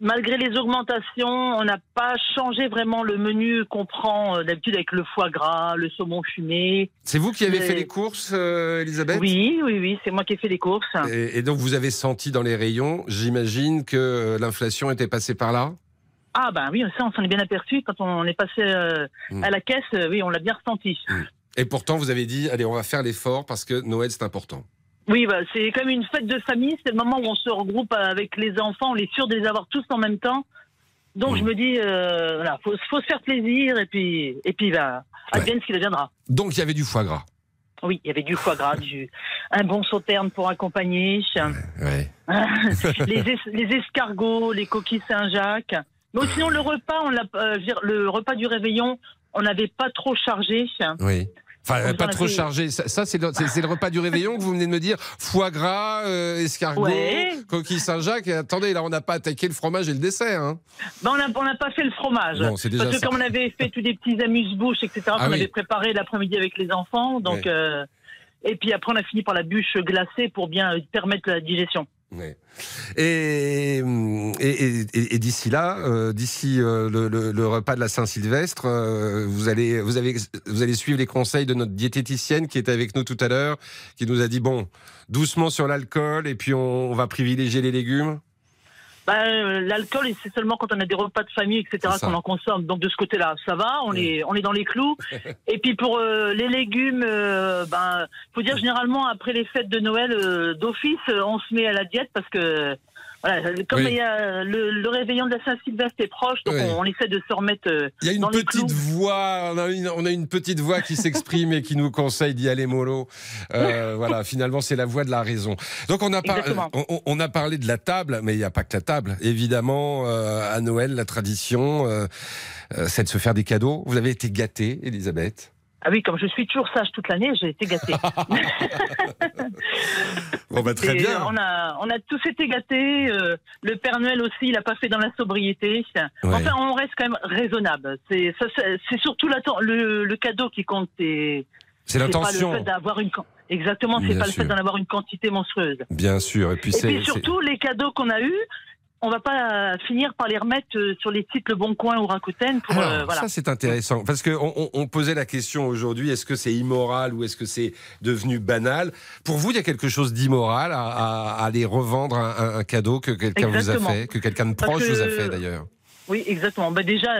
malgré les augmentations, on n'a pas changé vraiment le menu qu'on prend euh, d'habitude avec le foie gras, le saumon fumé. C'est vous qui avez fait les courses, euh, Elisabeth? Oui, oui, oui, c'est moi qui ai fait les courses. et, et donc, vous avez senti dans les rayons, j'imagine, que euh, l'inflation était passée par là? Ah ben oui, ça on s'en est bien aperçu quand on est passé euh, Mm. à la caisse. oui, on l'a bien ressenti. Et pourtant, vous avez dit, allez, on va faire l'effort parce que Noël, c'est important. Oui, bah, c'est comme une fête de famille. C'est le moment où on se regroupe avec les enfants. On est sûr de les avoir tous en même temps. Donc je me dis, euh, voilà, faut, faut se faire plaisir et puis et puis bah, advienne ce qu'il deviendra. Donc, il y avait du foie gras. Oui, il y avait du foie gras, du, un bon sauterne pour accompagner, Ouais. les, es- les escargots, les coquilles Saint-Jacques. Mais sinon, le repas, on l'a, euh, le repas du réveillon, on n'avait pas trop chargé. Oui. Enfin, pas trop fait- chargé. Ça, ça, c'est le, repas du réveillon que vous venez de me dire. Foie gras, euh, escargot, Ouais. coquille Saint-Jacques. Attendez, là, on n'a pas attaqué le fromage et le dessert. Hein. Ben, on n'a pas fait le fromage. Déjà Parce que ça. comme on avait fait tous des petits amuse-bouches, etc., Ah qu'on oui. avait préparé l'après-midi avec les enfants. Donc, Ouais. euh, et puis après, on a fini par la bûche glacée pour bien euh, permettre la digestion. Et, et, et- d'ici là, euh, d'ici euh, le, repas de la Saint-Sylvestre, euh, vous allez, vous vous allez suivre les conseils de notre diététicienne qui était avec nous tout à l'heure, qui nous a dit bon, doucement sur l'alcool et puis on va privilégier les légumes. Bah, euh, L'alcool, c'est seulement quand on a des repas de famille, etc., qu'on en consomme. Donc de ce côté-là, ça va, on, Oui. est, on est dans les clous. et puis pour euh, les légumes, euh, ben, faut dire généralement après les fêtes de Noël euh, d'office, euh, on se met à la diète parce que voilà, comme Oui. il y a le, le réveillon de la Saint-Sylvestre est proche, donc Oui. on, on essaie de se remettre euh, Il y a une petite voix, on a une, on a une petite voix qui s'exprime et qui nous conseille d'y aller mollo. Euh, voilà, finalement, c'est la voix de la raison. Donc, on a, par- on, on- a parlé de la table, mais il n'y a pas que la table. Évidemment, euh, à Noël, la tradition, euh, euh, c'est de se faire des cadeaux. Vous avez été gâtée, Elisabeth. Ah oui, comme je suis toujours sage toute l'année, j'ai été gâtée. Bon, bah, très Et bien. On a, on a tous été gâtés. euh, le Père Noël aussi, il a pas fait dans la sobriété. Ouais. Enfin, on reste quand même raisonnable. C'est, ça, c'est, surtout le, le cadeau qui compte. C'est, C'est pas l'intention. le fait d'avoir une. Exactement, c'est pas le fait d'en avoir une quantité monstrueuse. Bien sûr. Et Et puis c'est- surtout, les cadeaux qu'on a eus, on va pas finir par les remettre euh, sur les sites Le Bon Coin ou Rakuten pour. Alors, euh, voilà. Ça, c'est intéressant. Parce qu'on on, on posait la question aujourd'hui est-ce que c'est immoral ou est-ce que c'est devenu banal? Pour vous, il y a quelque chose d'immoral à, à- à aller revendre un, cadeau que quelqu'un vous a fait, que quelqu'un de proche vous a fait d'ailleurs? Oui, exactement. Ben déjà,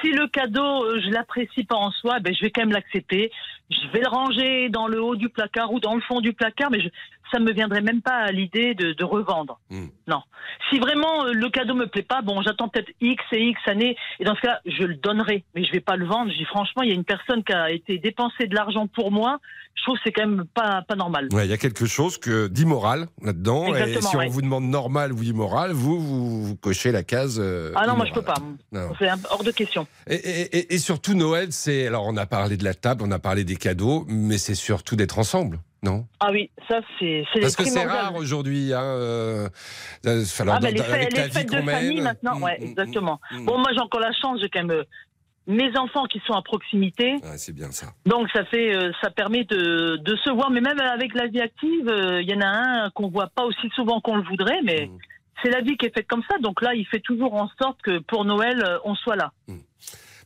si le cadeau, euh, je l'apprécie pas en soi, ben je vais quand même l'accepter. Je vais le ranger dans le haut du placard ou dans le fond du placard, mais je, ça me viendrait même pas à l'idée de, de revendre. Hmm. Non. Si vraiment euh, le cadeau me plaît pas, bon, j'attends peut-être X et X années, et dans ce cas, je le donnerai, mais je vais pas le vendre. Je dis franchement, il y a une personne qui a été dépensée de l'argent pour moi. Je trouve que c'est quand même pas pas normal. Ouais, Il y a quelque chose que d'immoral là-dedans. Et si on ouais. vous demande normal ou immoral, vous, vous, vous cochez la case. euh, Ah non, moi je peux pas. C'est hors de question. Et, et- et- et surtout, Noël, c'est. Alors, on a parlé de la table, on a parlé des cadeaux, mais c'est surtout d'être ensemble, non? Ah oui, ça c'est Parce que c'est rare aujourd'hui. Hein, euh, euh, ah, bah, les, fêtes, les fêtes de famille maintenant, Mm, ouais, mm, exactement. mm. Bon, moi j'ai encore la chance, j'ai quand même euh, mes enfants qui sont à proximité, c'est bien ça. donc ça fait, euh, ça permet de, de se voir. Mais même avec la vie active, il y en a un qu'on voit pas aussi souvent qu'on le voudrait, mais Mm. c'est la vie qui est faite comme ça. Donc là, il fait toujours en sorte que pour Noël, on soit là.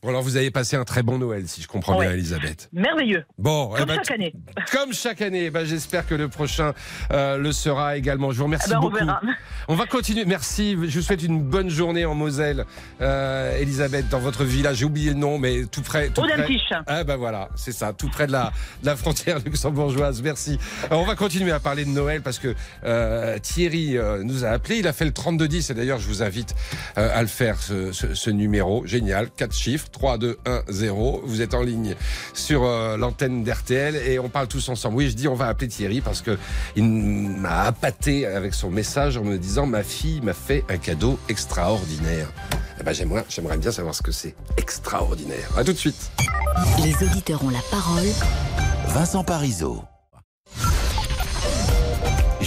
Bon, alors vous avez passé un très bon Noël, si je comprends bien. Elisabeth. Merveilleux, Bon, eh comme ben, chaque année. comme chaque année, eh ben, j'espère que le prochain euh, le sera également. Je vous remercie Eh ben, on beaucoup. verra. On va continuer. Merci. Je vous souhaite une bonne journée en Moselle, euh, Elisabeth, dans votre village. J'ai oublié le nom, mais tout près. Tout près. Ah ben voilà, c'est ça, tout près de la, de la frontière luxembourgeoise. Merci. Alors, on va continuer à parler de Noël parce que euh, Thierry euh, nous a appelé. Il a fait le 3210 et d'ailleurs, je vous invite euh, à le faire, ce, ce- ce numéro. Génial. Quatre chiffres. 3, 2, 1, 0. Vous êtes en ligne sur euh, l'antenne d'RTL et on parle tous ensemble. Oui, je dis on va appeler Thierry parce que il m'a appâté avec son message en me disant ma fille m'a fait un cadeau extraordinaire. Eh ben, j'aimerais, j'aimerais bien savoir ce que c'est. Extraordinaire. À tout de suite. Les auditeurs ont la parole. Vincent Parisot.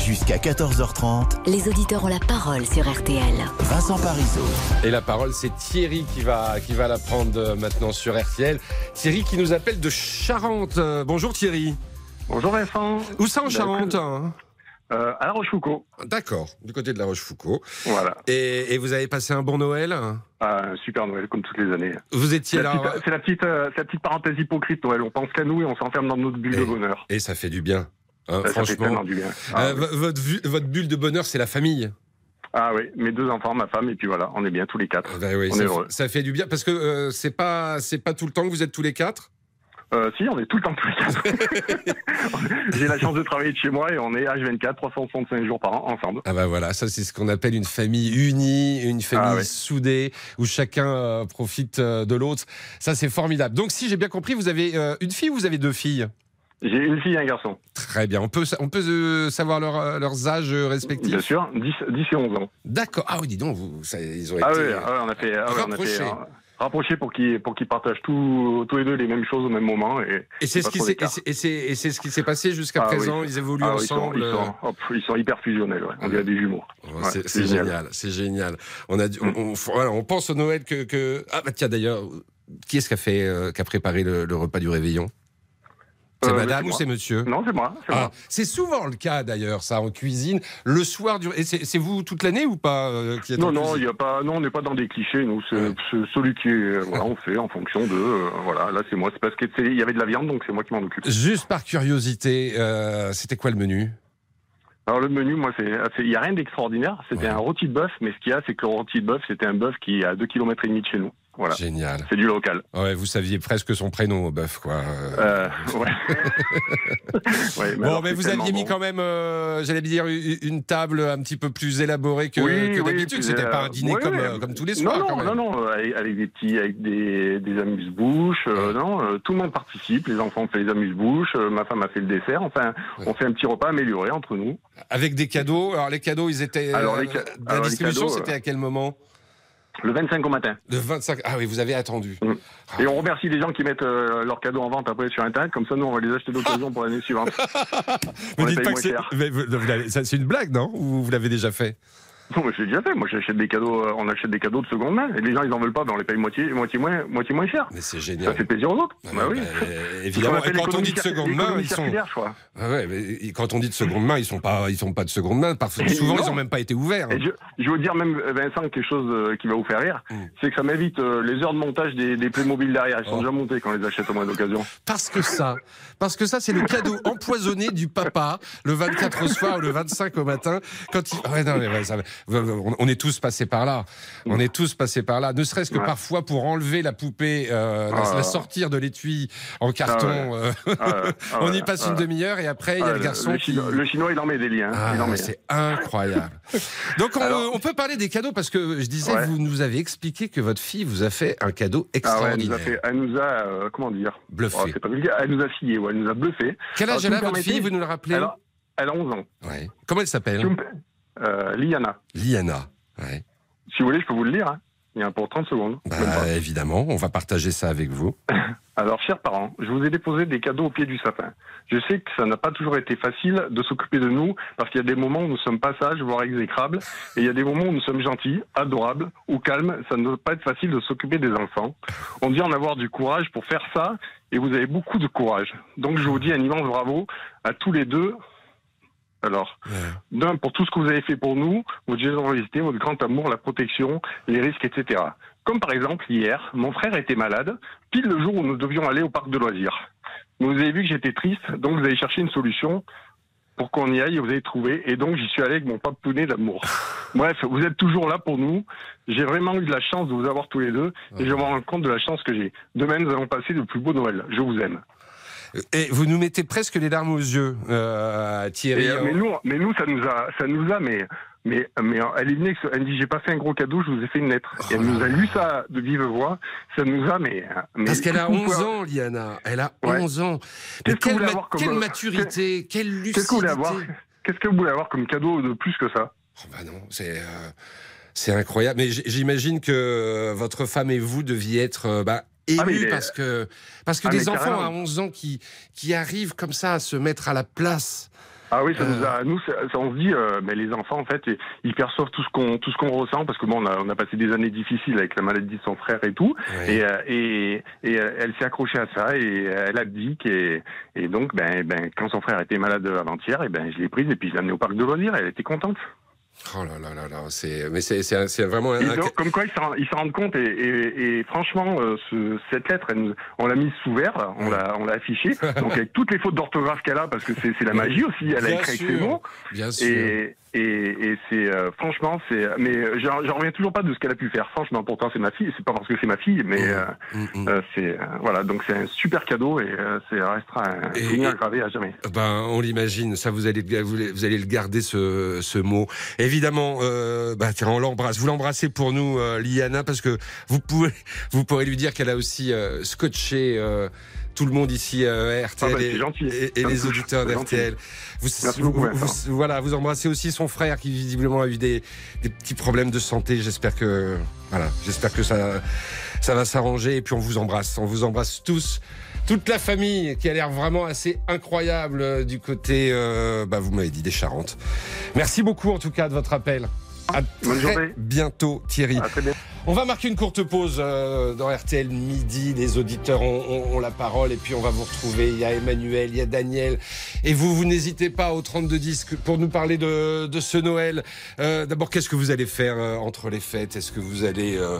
Jusqu'à 14h30, Les auditeurs ont la parole sur RTL. Vincent Parisot. Et la parole, c'est Thierry qui va, qui va la prendre euh, maintenant sur RTL. Thierry qui nous appelle de Charente. Euh, bonjour Thierry. Bonjour Vincent. Où ça en Bah, Charente hein euh, À La Rochefoucauld. D'accord, du côté de la Rochefoucauld. Voilà. Et, et vous avez passé un bon Noël Ah, un super Noël, comme toutes les années. Vous étiez là petite, c'est la petite, euh, c'est la petite parenthèse hypocrite Noël. On pense qu'à nous et on s'enferme dans notre bulle de bonheur. et ça fait du bien. Hein, Ça, franchement. tellement du bien. Ah, Euh, oui. votre, bulle de bonheur, c'est la famille. Ah oui, mes deux enfants, ma femme, et puis voilà, on est bien tous les quatre. Ben oui, on ça, est fait, heureux. ça fait du bien parce que euh, c'est pas c'est pas tout le temps que vous êtes tous les quatre? Euh, si, on est tout le temps tous les quatre. J'ai la chance de travailler de chez moi et on est H24, 365 jours par an, ensemble. Ah bah voilà, ça c'est ce qu'on appelle une famille unie, une famille Ah ouais. soudée, où chacun euh, profite de l'autre. Ça c'est formidable. Donc si j'ai bien compris, vous avez une fille ou vous avez deux filles? J'ai une fille et un garçon. Très bien. On peut, on peut euh, savoir leur, euh, leurs âges euh, respectifs Bien sûr, 10, 10 et 11 ans. D'accord. Ah oui, dis donc, vous, ça, ils ont Ah été... oui, ah ouais, on a fait, ah ouais, on a fait rapprochés. rapprochés pour qu'ils pour qu'ils partagent tous tous les deux les mêmes choses au même moment. Et, Et c'est ce qui s'est- et c'est- ce qui s'est passé jusqu'à Ah oui. présent. Ils évoluent Ah oui, ils sont- ensemble. Ils sont, hop, ils sont hyper fusionnels, ouais. on dirait des jumeaux. Oh, Ouais, c'est génial, c'est génial. On a, on, on- voilà, on pense au Noël que, que... ah bah tiens d'ailleurs, qui est-ce qui a fait, euh, qui a préparé le, le repas du réveillon? C'est Euh, Madame ou c'est Monsieur Non, c'est moi. c'est Ah, moi. c'est souvent le cas d'ailleurs, ça en cuisine le soir du. Et c'est vous toute l'année ou pas euh, qui êtes Non, non, y a pas, non, on n'est pas dans des clichés. Nous, c'est c'est celui qui est, voilà, on fait en fonction de, euh, voilà. Là, c'est moi. C'est parce que c'est- il y avait de la viande, donc c'est moi qui m'en occupe. Juste par curiosité, euh, c'était quoi le menu? Alors le menu, moi, c'est, il y a rien d'extraordinaire. C'était un rôti de bœuf, mais ce qu'il y a, c'est que le rôti de bœuf, c'était un bœuf qui est à 2 km et demi de chez nous. Voilà. Génial. C'est du local. Ouais, vous saviez presque son prénom au bœuf, quoi. Euh, ouais. Ouais, mais bon, alors, mais vous aviez mis bon. quand même, euh, j'allais dire, une table un petit peu plus élaborée que, Oui, que oui, d'habitude. C'était euh, pas un dîner ouais, comme, ouais. euh, comme tous les soirs, non, quand même. non, non, euh, avec, des petits, avec des, des amuse-bouches. euh, non, euh, tout le monde participe. Les enfants ont fait les amuse-bouches. euh, ma femme a fait le dessert. Enfin, on fait un petit repas amélioré entre nous. Avec des cadeaux. Alors, les cadeaux, ils étaient. Alors, euh, les ca- la alors, distribution, c'était euh, à quel moment? Le 25 au matin. Le 25. Ah oui, vous avez attendu. Et on remercie les gens qui mettent euh, leurs cadeaux en vente après sur Internet. Comme ça, nous, on va les acheter d'occasion pour l'année suivante. Les dites pas que c'est. mais C'est une blague, non? Ou vous l'avez déjà fait? Non, mais je l'ai déjà fait. Moi, j'achète des cadeaux. euh, on achète des cadeaux de seconde main. Et les gens, ils en veulent pas. Ben, on les paye moitié, moitié moins, moitié moins cher. Mais c'est Ça génial. fait plaisir aux autres. bah oui. Euh, évidemment. Et quand on dit de seconde main, ils sont. Ah ouais, mais quand on dit de seconde main, ils sont pas, ils sont pas de seconde main. Parfois, Et souvent, non. ils ont même pas été ouverts. hein. Et je, je veux dire même Vincent quelque chose euh, qui va vous faire rire, Mm. c'est que ça m'évite euh, les heures de montage des, des Playmobil derrière. Ils Oh. sont déjà montés quand on les achète au moins d'occasion. Parce que ça, parce que ça, c'est le cadeau empoisonné du papa le 24 au soir ou le 25 au matin. Quand il, ouais, non, mais ouais, ça. On est tous passés par là. On est tous passés par là. Ne serait-ce que Ouais. parfois pour enlever la poupée, euh, la, Ah. la sortir de l'étui en carton. euh, Ah ouais, ah on y passe une demi-heure et après il y a le garçon le, qui. chinois, le chinois, il en met des liens. Ah, c'est incroyable. Donc on, Alors- on peut parler des cadeaux parce que je disais, Ouais. vous nous avez expliqué que votre fille vous a fait un cadeau ouais, elle nous extraordinaire. a fait, elle nous a, euh, comment dire? Bluffé. Oh, pas elle nous a scié, ouais, elle nous a bluffé. Quel âge elle a votre fille? Vous nous le rappelez? elle a, elle a 11 ans. Ouais. Comment elle s'appelle? Euh, Liana. Liana. Ouais. Si vous voulez, je peux vous le lire. Hein. Il y a pour 30 secondes. Bah, évidemment, on va partager ça avec vous. Alors, chers parents, je vous ai déposé des cadeaux au pied du sapin. Je sais que ça n'a pas toujours été facile de s'occuper de nous, parce qu'il y a des moments où nous sommes pas sages, voire exécrables, et il y a des moments où nous sommes gentils, adorables ou calmes. Ça ne doit pas être facile de s'occuper des enfants. On dit en avoir du courage pour faire ça, et vous avez beaucoup de courage. Donc, je vous dis un immense bravo à tous les deux. Alors, d'un, pour tout ce que vous avez fait pour nous, votre générosité, votre grand amour, la protection, les risques, etc. Comme par exemple, hier, mon frère était malade, pile le jour où nous devions aller au parc de loisirs. Vous avez vu que j'étais triste, donc vous avez cherché une solution pour qu'on y aille et vous avez trouvé. Et donc, j'y suis allé avec mon papounet d'amour. Bref, vous êtes toujours là pour nous. J'ai vraiment eu de la chance de vous avoir tous les deux et je me rends compte de la chance que j'ai. Demain, nous allons passer le plus beau Noël. Je vous aime. Et vous nous mettez presque les larmes aux yeux, euh, Thierry. Et, euh, mais nous, mais nous, ça nous a, ça nous a, mais, mais, mais elle est venue, elle me dit, j'ai pas fait un gros cadeau, je vous ai fait une lettre. Et elle nous a lu ça de vive voix. Ça nous a, mais, mais Parce qu'elle a qu'est-ce qu'on 11 peut- ans, Liana. Elle a Ouais. 11 ans. Mais quelle, ma- comme- quelle maturité, quelle lucidité. Qu'est-ce que vous voulez avoir Qu'est-ce que vous voulez avoir comme cadeau de plus que ça? Oh, bah non, c'est euh, c'est incroyable. Mais j'imagine que votre femme et vous deviez être euh, bah, Ah, mais est- parce que parce que Ah, des enfants carrément. à 11 ans qui qui arrivent comme ça à se mettre à la place. Ah oui, ça Euh. nous a, nous, ça, ça, on se dit, euh, mais les enfants, en fait, ils- perçoivent tout ce qu'on, tout ce qu'on ressent, parce que bon, on a, on a passé des années difficiles avec la maladie de son frère et tout, et, euh, et, et euh, elle s'est accrochée à ça, et elle a dit et, et donc, ben, ben, quand son frère était malade avant-hier, et ben, je l'ai prise et puis je l'ai amenée au parc de loisirs, elle était contente. Oh là là là là, c'est mais c'est vraiment un, donc, comme quoi ils s'en rendent compte et, et, et franchement euh, ce- cette lettre elle nous- on l'a mise sous verre on l'a on l'a affichée. Donc avec toutes les fautes d'orthographe qu'elle a parce que c'est c'est la magie aussi elle a écrit avec ses mots. Bien sûr. Et et, c'est euh, franchement c'est mais j'en reviens toujours pas de ce qu'elle a pu faire franchement pourtant c'est ma fille c'est pas parce que c'est ma fille mais euh, Mm, euh, c'est euh, voilà donc c'est un super cadeau et euh, c'est restera un souvenir gravé à jamais Ben, on l'imagine. Ça, vous allez, vous allez, vous allez le garder ce, ce mot. Évidemment, euh, bah, tiens, on l'embrasse. Vous l'embrassez pour nous, euh, Liana, parce que vous pouvez, vous pourrez lui dire qu'elle a aussi euh, scotché euh, tout le monde ici euh, à RTL Ah bah, et, les auditeurs d'RTL. Vous, Merci vous- voilà, vous embrassez aussi son frère qui visiblement a eu des, des petits problèmes de santé. J'espère que, voilà, j'espère que ça, ça va s'arranger. Et puis on vous embrasse, on vous embrasse tous. Toute la famille qui a l'air vraiment assez incroyable euh, du côté, euh, bah vous m'avez dit des Charentes. Merci beaucoup en tout cas de votre appel. À Bonne très journée. bientôt Thierry. à très bien On va marquer une courte pause euh, dans RTL midi. Les auditeurs ont, ont- ont la parole et puis on va vous retrouver. Il y a Emmanuel, il y a Daniel. Et vous, vous n'hésitez pas au 32 disques pour nous parler de, de ce Noël. Euh, D'abord, qu'est-ce que vous allez faire euh, entre les fêtes? Est-ce que vous allez euh,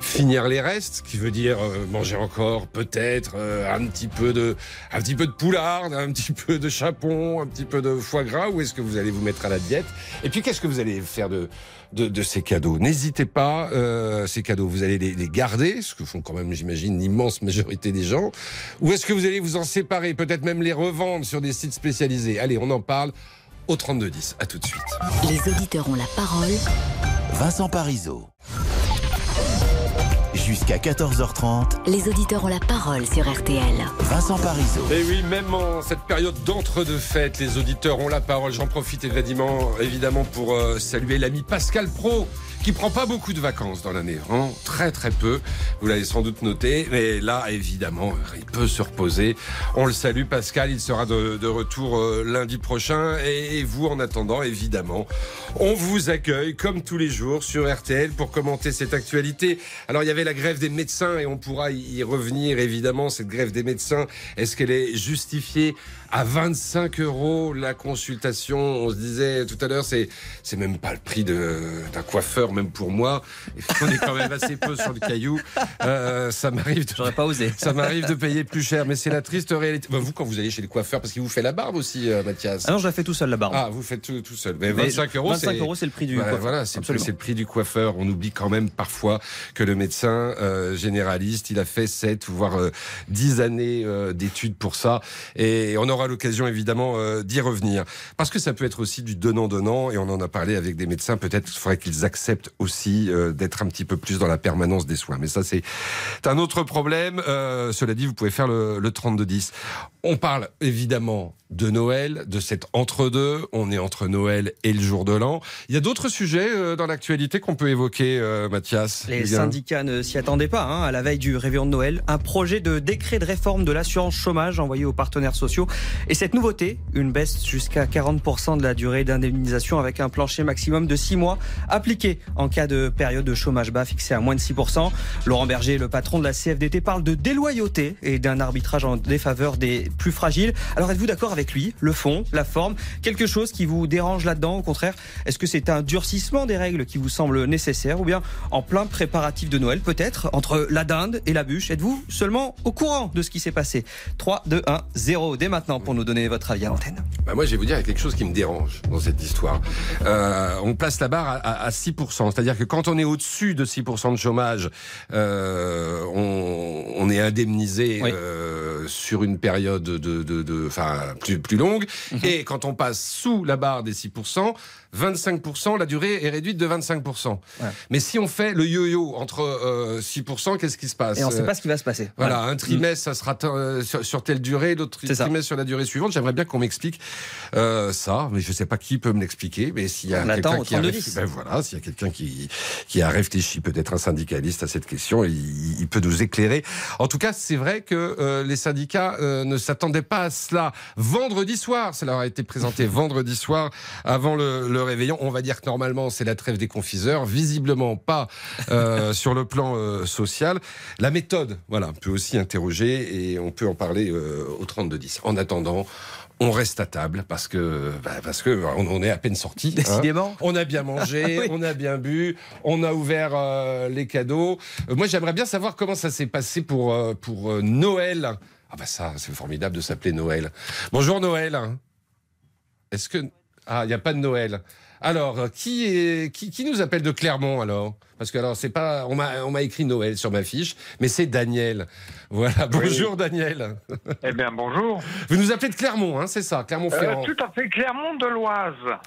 finir les restes, qui veut dire euh, manger encore peut-être euh, un petit peu de un petit peu de poularde, un petit peu de chapon, un petit peu de foie gras, ou est-ce que vous allez vous mettre à la diète? Et puis qu'est-ce que vous allez faire de de, de ces cadeaux? N'hésitez pas, euh, ces cadeaux, vous allez les, les garder, ce que font quand même, j'imagine, l'immense majorité des gens, ou est-ce que vous allez vous en séparer, peut-être même les revendre sur des sites spécialisés? Allez, on en parle au 3210. À tout de suite. Les auditeurs ont la parole. Vincent Parisot. Jusqu'à 14h30, Les auditeurs ont la parole sur RTL. Vincent Parisot. Et oui, même en cette période d'entre-deux fêtes, les auditeurs ont la parole. J'en profite évidemment, évidemment pour euh, saluer l'ami Pascal Pro, qui prend pas beaucoup de vacances dans l'année, vraiment très très peu. Vous l'avez sans doute noté, mais là, évidemment, il peut se reposer. On le salue, Pascal. Il sera de, de retour euh, lundi prochain. Et, et vous, en attendant, évidemment, on vous accueille comme tous les jours sur RTL pour commenter cette actualité. Alors, il y avait la grève des médecins et on pourra y revenir évidemment. Cette grève des médecins, est-ce qu'elle est justifiée à 25 euros la consultation On se disait tout à l'heure, c'est c'est même pas le prix d'un coiffeur, même pour moi. On est quand même assez peu sur le caillou. Euh, ça m'arrive. de- J'aurais pas osé. Ça m'arrive de payer plus cher, mais c'est la triste réalité. Bah, vous, quand vous allez chez le coiffeur, parce qu'il vous fait la barbe aussi, euh, Mathias. Ah non, je la fais tout seul la barbe. Ah, vous faites tout, tout seul. Mais Mais 25 euros, 25 c'est euros, c'est le prix du Voilà, coiffeur. Voilà, c'est le, Absolument. c'est le prix du coiffeur. On oublie quand même parfois que le médecin euh, généraliste, il a fait 7 voire euh, 10 années euh, d'études pour ça. Et on aura l'occasion évidemment euh, d'y revenir. Parce que ça peut être aussi du donnant-donnant. Et on en a parlé avec des médecins. Peut-être qu'il faudrait qu'ils acceptent aussi euh, d'être un petit peu plus dans la permanence des soins. Mais ça, c'est un autre problème. Euh, cela dit, vous pouvez faire le, le 32-10. On parle évidemment de Noël, de cet entre-deux. On est entre Noël et le jour de l'an. Il y a d'autres sujets dans l'actualité qu'on peut évoquer, Mathias Les syndicats ne s'y attendaient pas hein, à la veille du réveillon de Noël. Un projet de décret de réforme de l'assurance chômage envoyé aux partenaires sociaux. Et cette nouveauté, une baisse jusqu'à 40% de la durée d'indemnisation avec un plancher maximum de 6 mois appliqué en cas de période de chômage bas fixé à moins de 6%. Laurent Berger, le patron de la CFDT, parle de déloyauté et d'un arbitrage en défaveur des plus fragiles. Alors êtes-vous d'accord avec lui? Le fond, la forme, quelque chose qui vous dérange là-dedans? Au contraire, est-ce que c'est un durcissement des règles qui vous semble nécessaire ou bien en plein préparatif de Noël peut-être entre la dinde et la bûche? Êtes-vous seulement au courant de ce qui s'est passé? 3, 2, 1, 0 dès maintenant pour nous donner votre avis à l'antenne. Bah, moi, je vais vous dire, il y a quelque chose qui me dérange dans cette histoire. Euh, on place la barre à, à- à 6%. C'est-à-dire que quand on est au-dessus de 6% de chômage, euh, on, on est indemnisé Oui. euh, sur une période de, de, de- enfin, plus, plus longue. Mhm. Et quand on passe sous la barre des 6%, 25%, la durée est réduite de 25%. Ouais. Mais si on fait le yo-yo entre euh, 6%, qu'est-ce qui se passe? Et on ne sait Euh, pas ce qui va se passer. voilà, un trimestre, ça sera euh, sur, sur telle durée, l'autre ça. trimestre sur la durée suivante. J'aimerais bien qu'on m'explique euh, ça, mais je sais pas qui peut me l'expliquer. Mais s'il y a quelqu'un qui a, 32 réfléchi- 10. ben voilà, y a quelqu'un qui qui a réfléchi, peut-être un syndicaliste à cette question, il, il peut nous éclairer. En tout cas, c'est vrai que euh, les syndicats euh, ne s'attendaient pas à cela. Vendredi soir, leur a été présenté vendredi soir avant le, le réveillon. On va dire que normalement c'est la trêve des confiseurs, visiblement pas euh, sur le plan euh, social. La méthode, voilà, peut aussi interroger et on peut en parler euh, au 32-10. En attendant, on reste à table parce que bah, parce que on, on est à peine sorti. hein. Décidément. On a bien mangé, Oui. on a bien bu, on a ouvert euh, les cadeaux. Euh, moi, j'aimerais bien savoir comment ça s'est passé pour euh, pour Noël. Ah bah ça, c'est formidable de s'appeler Noël. Bonjour Noël. Est-ce que ah, il n'y a pas de Noël. Alors, qui est qui, qui nous appelle de Clermont alors? Parce que alors c'est pas on m'a on m'a écrit Noël sur ma fiche, mais c'est Daniel. Voilà. Bonjour Daniel. Eh bien, bonjour. Vous nous appelez de Clermont, hein, c'est ça, Clermont-Ferrand. Euh, tout à fait, Clermont de l'Oise.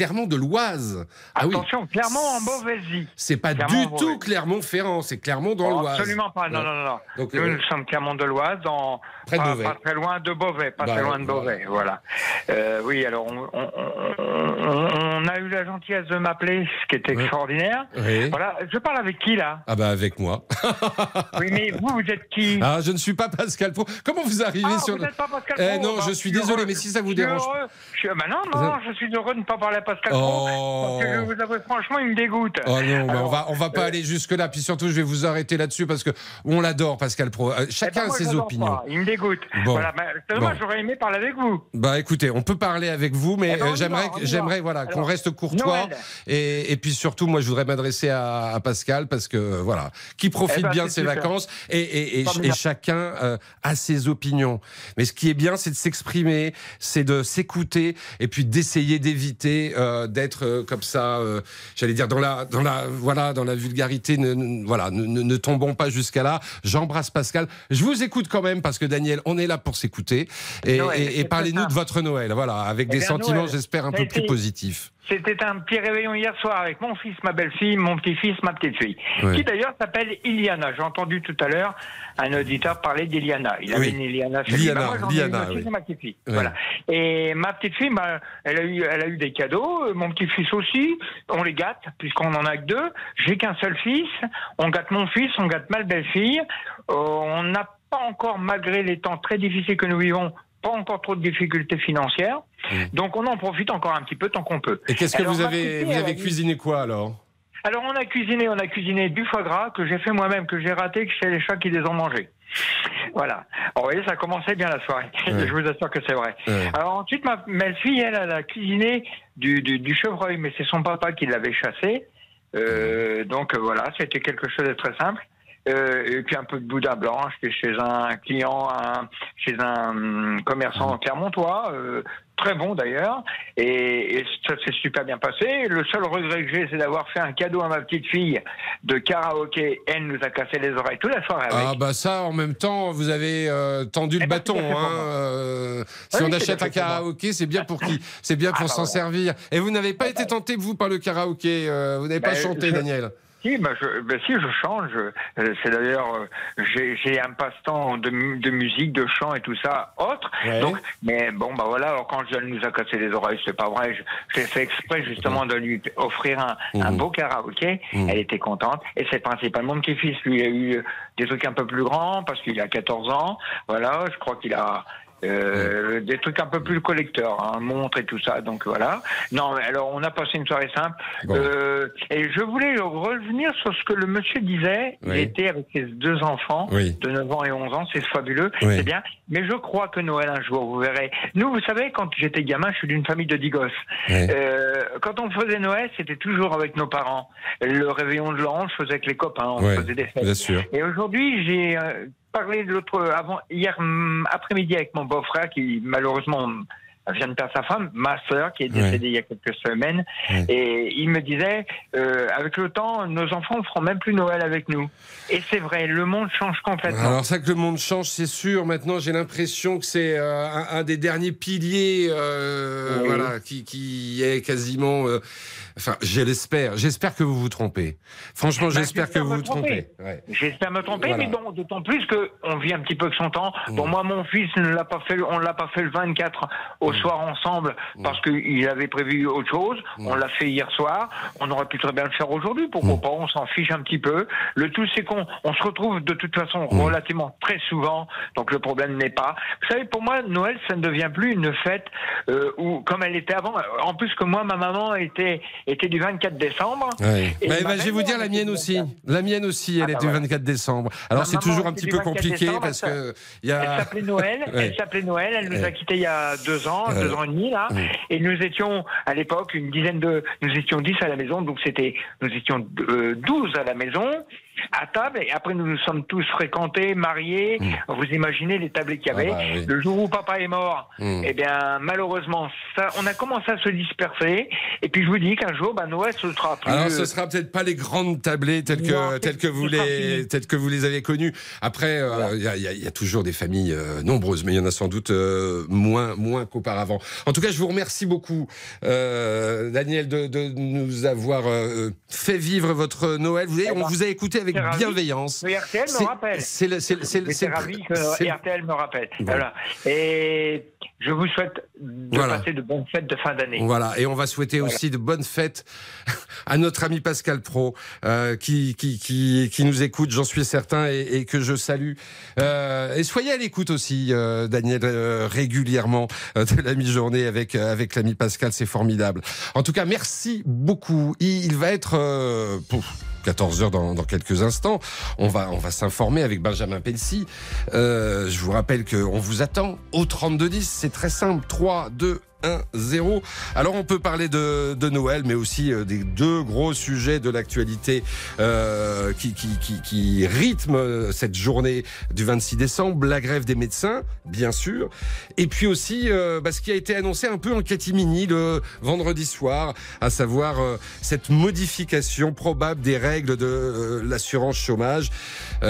Clermont de l'Oise. Ah oui. Attention, Clermont en Beauvaisis. C'est pas Clermont, du tout Clermont-Ferrand, c'est Clermont dans Oh, l'Oise. absolument pas, non, Ouais. non, non. non. Donc, nous, euh, nous sommes Clermont de l'Oise, dans, Près de pas, très loin de Beauvais, pas Bah, très loin de voilà. Beauvais, voilà. Euh, oui, alors on, on- on- on a eu la gentillesse de m'appeler, ce qui était extraordinaire. Oui. Voilà, je parle avec qui là? Ah bah avec moi. Oui, mais vous, vous êtes qui? Ah, je ne suis pas Pascal Pro. Comment vous arrivez Ah, sur vous le... n'êtes pas Pascal Eh non, bah, je suis heureux. désolé, mais si ça vous Je dérange-. Je suis- bah non, non, je suis heureux de ne pas parler à Pascal Pro, Oh. parce que je vous avoue franchement, il me dégoûte. Oh non, mais on Alors, va on va pas euh, aller jusque là. Puis surtout, je vais vous arrêter là-dessus parce que on l'adore, Pascal Pro. Euh, eh ben, Chacun moi, a ses opinions. pas, Il me dégoûte. Bon. Voilà, bah, c'est dommage, Bon. j'aurais aimé parler avec vous. Bah écoutez, on peut parler avec vous, mais Eh ben, j'aimerais, j'aimerais voilà qu'on Alors, reste courtois et, et puis surtout, moi, je voudrais m'adresser à, à Pascal parce que voilà, qui profite Eh ben, bien de ses super. vacances et chacun euh, a ses opinions. Mais ce qui est bien, c'est de s'exprimer, c'est de s'écouter et puis d'essayer d'éviter euh, d'être euh, comme ça, euh, j'allais dire dans la, dans la, voilà, dans la vulgarité. Ne, ne- voilà, ne, ne- ne tombons pas jusqu'à là. J'embrasse Pascal. Je vous écoute quand même parce que Daniel, on est là pour s'écouter et, parlez-nous de votre Noël. Voilà, avec Eh des sentiments, j'espère un peu plus positifs. C'était un petit réveillon hier soir avec mon fils, ma belle-fille, mon petit-fils, ma petite-fille, qui d'ailleurs s'appelle Iliana. J'ai entendu tout à l'heure un auditeur parler d'Iliana. Il avait Oui. une Iliana chez lui. Liana, Bah, moi, Liana, une aussi, oui. c'est ma petite-fille. Voilà. Et ma petite-fille, bah, elle, a eu, elle a eu des cadeaux. euh, Mon petit-fils aussi. On les gâte, puisqu'on en a que deux. J'ai qu'un seul fils. On gâte mon fils, on gâte ma belle-fille. Euh, on n'a pas encore, malgré les temps très difficiles que nous vivons, pas encore trop de difficultés financières. Donc on en profite encore un petit peu tant qu'on peut. Et qu'est-ce que Alors, vous ma avez, vous fille, dit- cuisiné quoi alors alors on a cuisiné, on a cuisiné du foie gras que j'ai fait moi-même, que j'ai raté, que c'est les chats qui les ont mangés. Voilà. Alors, vous voyez, ça commençait bien la soirée. Ouais. Je vous assure que c'est vrai. Ouais. Alors ensuite, ma belle-fille, elle, elle a cuisiné du, du, du chevreuil, mais c'est son papa qui l'avait chassé. Euh, donc euh, voilà, c'était quelque chose de très simple. Euh, et puis un peu de boudin blanc. Chez un client, un- chez un hum, commerçant clermontois, euh, très bon d'ailleurs, et, et ça s'est super bien passé. Le seul regret que j'ai, c'est d'avoir fait un cadeau à ma petite fille de karaoké. Elle nous a cassé les oreilles toute la soirée avec. Ah bah ça, en même temps, vous avez euh, tendu le Eh ben, bâton. pour Hein, euh, si Oui, on achète un pour karaoké, c'est bien pour qui C'est bien pour Ah, bah s'en servir. Et vous n'avez pas été tenté vous par le karaoké euh, Vous n'avez pas Ben, chanté, je- Daniel? Si, bah je, bah si, je chante. Je, euh, c'est d'ailleurs, euh, j'ai, j'ai un passe-temps de, de musique, de chant et tout ça autre. Ouais. Donc, mais bon, bah voilà. Alors quand elle nous a cassé les oreilles, c'est pas vrai. Je- J'ai fait exprès justement de lui offrir un, un Mhm. beau karaoké. Mhm. Elle était contente. Et c'est principalement mon petit-fils. Lui, il a eu euh, des trucs un peu plus grands parce qu'il a 14 ans. Voilà, je crois qu'il a. euh, des trucs un peu plus collecteurs, hein, montres et tout ça, donc voilà. Non, mais alors on a passé une soirée simple. Bon. Euh, et je voulais revenir sur ce que le monsieur disait. Il était avec ses deux enfants Oui. de 9 ans et 11 ans, c'est fabuleux, Oui. c'est bien. Mais je crois que Noël un jour, vous verrez. Nous, vous savez, quand j'étais gamin, je suis d'une famille de 10 gosses. Euh, quand on faisait Noël, c'était toujours avec nos parents. Le réveillon de l'an, je faisais avec les copains, on faisait des fêtes. bien sûr. Et aujourd'hui, j'ai euh, parlé de l'autre avant hier hum, après-midi avec mon beau-frère qui malheureusement vient de perdre sa femme, ma sœur qui est décédée il y a quelques semaines, Ouais. et il me disait, euh, avec le temps, nos enfants ne feront même plus Noël avec nous. Et c'est vrai, le monde change complètement. Alors ça que le monde change, c'est sûr. Maintenant, j'ai l'impression que c'est euh, un, un des derniers piliers, euh, Oui. voilà, qui, qui est quasiment. Enfin, je l'espère. J'espère que vous vous trompez. Franchement, Bah, j'espère que vous vous trompez. Ouais. J'espère me tromper, Voilà. mais bon, d'autant plus que on vit un petit peu que son temps. Mm. Bon, moi, mon fils ne l'a pas fait, on l'a pas fait le 24 au soir ensemble Mm. parce qu'il avait prévu autre chose. On l'a fait hier soir. On aurait pu très bien le faire aujourd'hui. Pourquoi pas? On s'en fiche un petit peu. Le tout, c'est qu'on on se retrouve de toute façon relativement très souvent. Donc le problème n'est pas. Vous savez, pour moi, Noël, ça ne devient plus une fête euh, où, comme elle était avant. En plus que moi, ma maman était était du 24 décembre. Ouais. Et Bah, bah, je vais vous dire la mienne du aussi. 24. La mienne aussi, Ah, elle bah est du voilà. 24 décembre. Alors c'est toujours un petit du peu 24 compliqué décembre, parce que y Elle a. s'appelait Noël. Ouais. Elle s'appelait Noël. Elle nous a quittés il y a deux ans, Ouais. deux ans et demi là. Ouais. Et nous étions à l'époque une dizaine de, nous étions dix à la maison, donc c'était, nous étions euh, douze à la maison à table. Et après nous nous sommes tous fréquentés, mariés. Vous imaginez les tablés qu'il y Mm. Ah avait. bah oui. Le jour où papa est mort, Mm. eh bien malheureusement, ça, on a commencé à se disperser. Et puis je vous dis qu'un jour, bah, Noël ce sera plus. Alors, ce sera peut-être pas les grandes tablées telles que, Non, telles que, vous, les, telles que vous les avez connues. Après, euh, il y, a, il y a- il y a toujours des familles euh, nombreuses, mais il y en a sans doute euh, moins, moins qu'auparavant. En tout cas, je vous remercie beaucoup, Daniel, de, de nous avoir fait vivre votre Noël. Vous voyez, Eh ben. on vous a écouté avec avec bienveillance. Mais RTL me rappelle. C'est le, c'est que RTL me rappelle. Voilà. Et je vous souhaite de Voilà. passer de bonnes fêtes de fin d'année. Voilà, et on va souhaiter Voilà. aussi de bonnes fêtes à notre ami Pascal Pro, euh, qui, qui, qui, qui nous écoute, j'en suis certain, et, et que je salue. Euh, et soyez à l'écoute aussi, euh, Daniel, euh, régulièrement euh, de la mi-journée avec, euh, avec l'ami Pascal, c'est formidable. En tout cas, merci beaucoup. Il, il va être... Euh, pouf, 14 heures dans, dans quelques instants. On va, on va s'informer avec Benjamin Pelsi. Euh, je vous rappelle qu'on vous attend au 3210. C'est très simple. 3, 2, 1, 0. Alors on peut parler de, de Noël, mais aussi euh, des deux gros sujets de l'actualité euh, qui, qui, qui, qui rythment euh, cette journée du 26 décembre. La grève des médecins, bien sûr. Et puis aussi euh, bah, ce qui a été annoncé un peu en catimini le vendredi soir, à savoir cette modification probable des règles de l'assurance chômage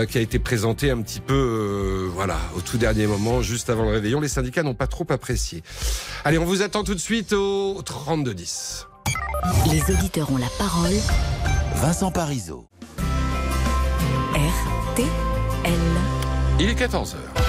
qui a été présentée un petit peu voilà, au tout dernier moment, juste avant le réveillon. Les syndicats n'ont pas trop apprécié. Allez, on vous attend tout de suite au 3210. Les auditeurs ont la parole. Vincent Parisot. RTL. Il est 14h.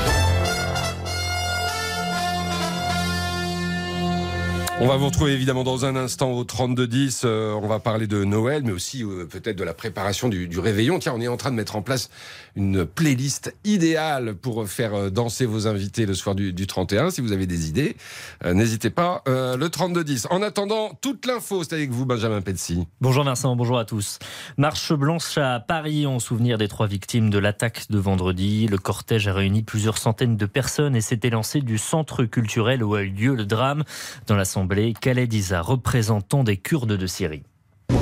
On va vous retrouver évidemment dans un instant au 3210. Euh, on va parler de Noël, mais aussi euh, peut-être de la préparation du, réveillon. Tiens, on est en train de mettre en place une playlist idéale pour faire euh, danser vos invités le soir du, du 31. Si vous avez des idées, n'hésitez pas. Le 3210. En attendant, toute l'info, c'est avec vous, Benjamin Petsy. Bonjour Vincent, bonjour à tous. Marche blanche à Paris en souvenir des trois victimes de l'attaque de vendredi. Le cortège a réuni plusieurs centaines de personnes et s'est élancé du centre culturel où a eu lieu le drame. Dans l'Assemblée, Khaled Isa, représentant des Kurdes de Syrie.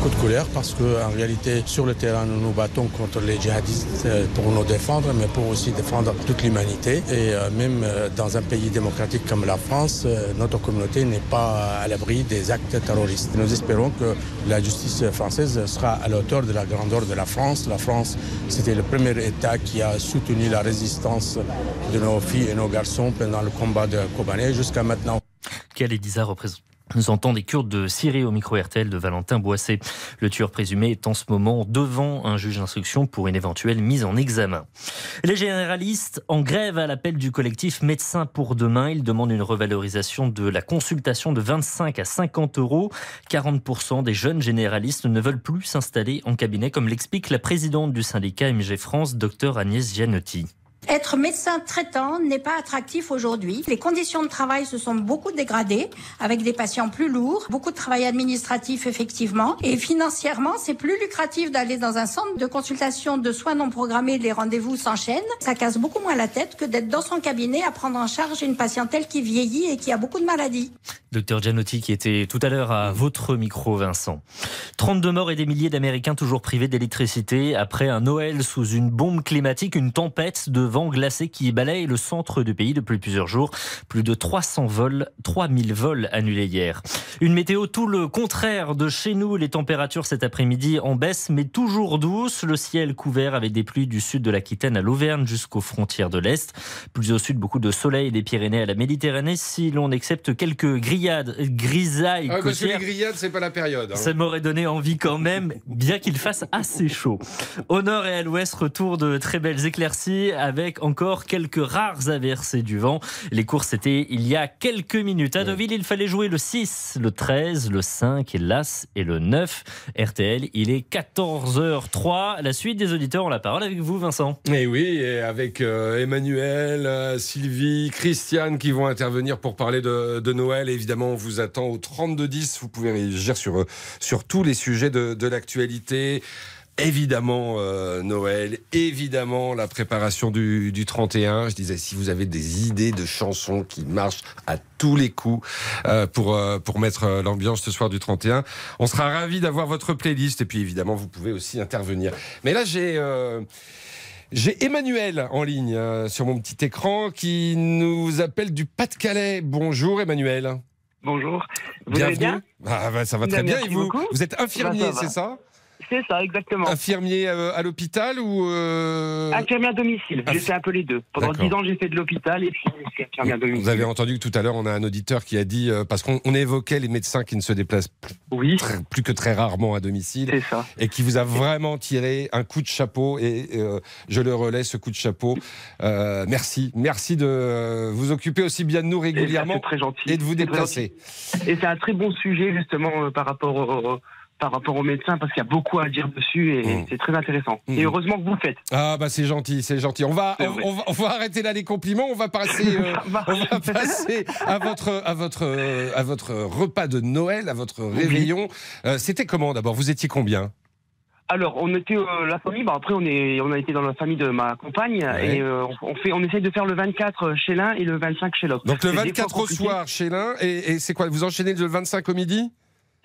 Beaucoup de colère parce qu'en réalité, sur le terrain, nous nous battons contre les djihadistes euh, pour nous défendre, mais pour aussi défendre toute l'humanité. Et euh, même euh, dans un pays démocratique comme la France, notre communauté n'est pas à l'abri des actes terroristes. Nous espérons que la justice française sera à la hauteur de la grandeur de la France. La France, c'était le premier État qui a soutenu la résistance de nos filles et nos garçons pendant le combat de Kobané jusqu'à maintenant. Khaled Isa représentant des Kurdes de Syrie au micro RTL de Valentin Boissé. Le tueur présumé est en ce moment devant un juge d'instruction pour une éventuelle mise en examen. Les généralistes en grève à l'appel du collectif Médecins pour demain. Ils demandent une revalorisation de la consultation de 25 à 50 euros. 40% des jeunes généralistes ne veulent plus s'installer en cabinet, comme l'explique la présidente du syndicat MG France, Dr Agnès Gianotti. Être médecin traitant n'est pas attractif aujourd'hui. Les conditions de travail se sont beaucoup dégradées, avec des patients plus lourds, beaucoup de travail administratif effectivement, et financièrement, c'est plus lucratif d'aller dans un centre de consultation de soins non programmés, les rendez-vous s'enchaînent. Ça casse beaucoup moins la tête que d'être dans son cabinet à prendre en charge une patientèle qui vieillit et qui a beaucoup de maladies. Docteur Gianotti qui était tout à l'heure à votre micro, Vincent. 32 morts et des milliers d'Américains toujours privés d'électricité après un Noël sous une bombe climatique, une tempête de vent glacé qui balaye le centre du pays depuis plusieurs jours. Plus de 300 vols, 3000 vols annulés hier. Une météo tout le contraire de chez nous. Les températures cet après-midi en baisse, mais toujours douces. Le ciel couvert avec des pluies du sud de l'Aquitaine à l'Auvergne jusqu'aux frontières de l'Est. Plus au sud, beaucoup de soleil des Pyrénées à la Méditerranée si l'on accepte quelques grillades, grisailles Ah, parce que les grillades, c'est pas la période. hein. Ça m'aurait donné envie quand même, bien qu'il fasse assez chaud. Au nord et à l'ouest, retour de très belles éclaircies avec encore quelques rares averses du vent. Les courses étaient il y a quelques minutes. À Deauville, il fallait jouer le 6, le 13, le 5, l'As et le 9. RTL, il est 14h03. La suite des auditeurs ont la parole avec vous, Vincent. Et oui, et avec euh, Emmanuel, euh, Sylvie, Christiane qui vont intervenir pour parler de, de Noël. Évidemment, on vous attend au 3210. Vous pouvez réagir sur, euh, sur tous les sujets de, de l'actualité. Évidemment euh, Noël, évidemment la préparation du, du 31. Je disais, si vous avez des idées de chansons qui marchent à tous les coups euh, pour, euh, pour mettre euh, l'ambiance ce soir du 31, on sera ravis d'avoir votre playlist. Et puis évidemment, vous pouvez aussi intervenir. Mais là, j'ai... euh, j'ai Emmanuel en ligne euh, sur mon petit écran qui nous appelle du Pas-de-Calais. Bonjour Emmanuel. Bonjour. Vous allez bien? Ah, bah, ça va Bien, très bien et vous? beaucoup. Vous êtes infirmier, Bah, c'est ça? C'est ça, exactement. Infirmier euh, à l'hôpital ou euh, Infirmier à domicile. J'ai fait un peu les deux. Pendant. 10 ans, j'ai fait de l'hôpital et puis infirmier à domicile. Vous avez entendu que tout à l'heure, on a un auditeur qui a dit, euh, parce qu'on on évoquait les médecins qui ne se déplacent plus, très- plus que très rarement à domicile, et qui vous a vraiment tiré un coup de chapeau, et euh, je le relais, ce coup de chapeau. Merci, merci de vous occuper aussi bien de nous régulièrement c'est très gentil. et de vous C'est déplacer. Et c'est un très bon sujet justement par rapport au, par rapport aux médecins parce qu'il y a beaucoup à dire dessus et Mm. c'est très intéressant. Et heureusement que vous le faites. Ah bah c'est gentil, c'est gentil. On va, on, on va, on va arrêter là les compliments. On va passer, euh, on va passer à votre, à votre, euh, à votre repas de Noël, à votre réveillon. Euh, C'était comment d'abord? Vous étiez combien? Alors, on était euh, la famille. Bah, après, on est, on a été dans la famille de ma compagne Ouais. et euh, on fait, on essaye de faire le 24 chez l'un et le 25 chez l'autre. Donc le C'est des fois 24 au soir chez l'un et, et c'est quoi? Vous enchaînez le 25 au midi?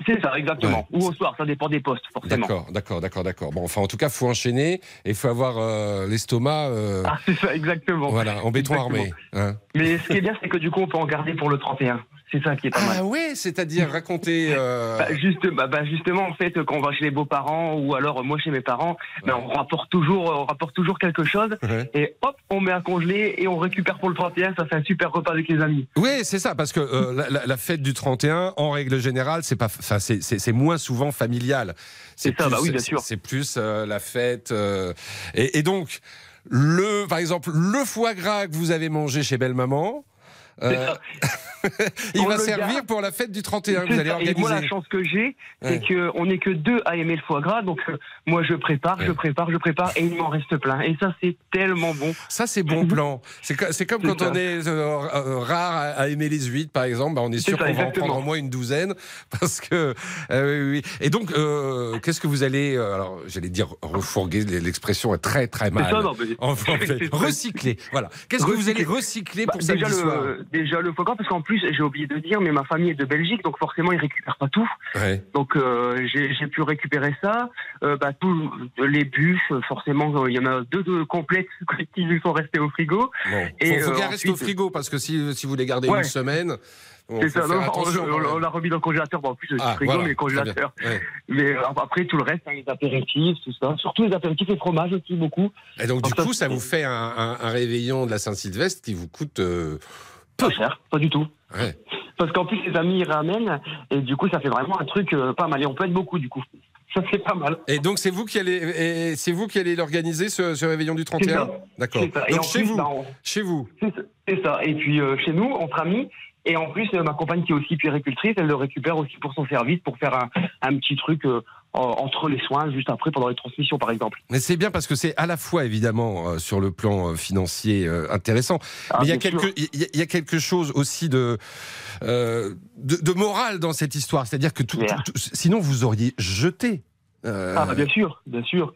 C'est ça, exactement. Ou au soir, ça dépend des postes, forcément. D'accord, d'accord, d'accord, d'accord. Bon, enfin, en tout cas, faut enchaîner et il faut avoir euh, l'estomac. euh, Ah, c'est ça, exactement. Voilà, en béton Exactement. armé. hein. Mais ce qui est bien, c'est que du coup, on peut en garder pour le 31. C'est ça qui est pas mal. Ah ouais, c'est-à-dire raconter. euh, Bah, juste, bah, bah, justement, en fait, quand on va chez les beaux-parents ou alors euh, moi chez mes parents, bah, on rapporte toujours, on rapporte toujours quelque chose Ouais. et hop, on met à congeler et on récupère pour le 31. Ça fait un super repas avec les amis. Oui, c'est ça, parce que euh, la, la- la fête du 31, en règle générale, c'est pas, c'est- moins souvent familial. C'est ça, plus- bah oui, bien sûr. C'est plus euh, la fête. euh, et, et donc, le, par exemple, le foie gras que vous avez mangé chez belle maman. Euh, il va servir garde. pour la fête du 31 que vous allez. Et moi, la chance que j'ai, c'est Ouais. que on n'est que deux à aimer le foie gras. Donc, euh, moi, je prépare, je prépare, je prépare, et il m'en reste plein. Et ça, c'est tellement bon. Ça, c'est bon plan. C'est co- c'est comme quand ça. on est euh, rare à, à aimer les huîtres, par exemple. Bah, on est sûr qu'on va en prendre au moins une douzaine. Parce que. oui, oui. Et donc, qu'est-ce que vous allez. alors, j'allais dire refourguer, l'expression est très, très mal. ça, non, mais- en fait, recycler. Voilà. Qu'est-ce que vous allez recycler pour Bah, soir le, déjà le foie gras, parce qu'en plus, j'ai oublié de dire, mais ma famille est de Belgique, donc forcément, ils récupèrent pas tout. Ouais. Donc euh, j'ai pu récupérer ça. Euh, bah, tous les bûches, forcément, euh, il y en a deux de complètes qui lui sont restées au frigo. Bon. Et, faut, faut euh, qu'elle reste au frigo, parce que si, si vous les gardez Ouais. une semaine. bon, C'est faut ça, faire non, on, l'a remis dans le congélateur. Bon, en plus, le Ah, frigo, voilà, mais congélateur. Ouais. Mais après, tout le reste, hein, les apéritifs, tout ça. Surtout les apéritifs et fromages aussi, beaucoup. Et donc, du coup, ça vous fait un, un- un réveillon de la Saint-Sylvestre qui vous coûte. euh, Pas cher, pas du tout. Ouais. Parce qu'en plus, les amis, ramènent. Et du coup, ça fait vraiment un truc euh, pas mal. Et on peut être beaucoup, du coup. Ça fait pas mal. Et donc c'est vous qui allez, c'est vous qui allez l'organiser ce, ce réveillon du C'est 31 ça. D'accord. Donc en chez plus, vous, bah, on- chez vous. C'est ça- C'est ça. Et puis euh, chez nous, entre amis. Et en plus, euh, ma compagne qui est aussi puéricultrice, elle le récupère aussi pour son service, pour faire un, un petit truc entre les soins, juste après, pendant les transmissions, par exemple. Mais c'est bien parce que c'est à la fois évidemment euh, sur le plan euh, financier euh, intéressant, Ah, mais il y a quelque, il y, a- quelque chose aussi de, euh, de de moral dans cette histoire, c'est-à-dire que tout, tout- tout- sinon vous auriez jeté. Euh, Ah, bien sûr, bien sûr.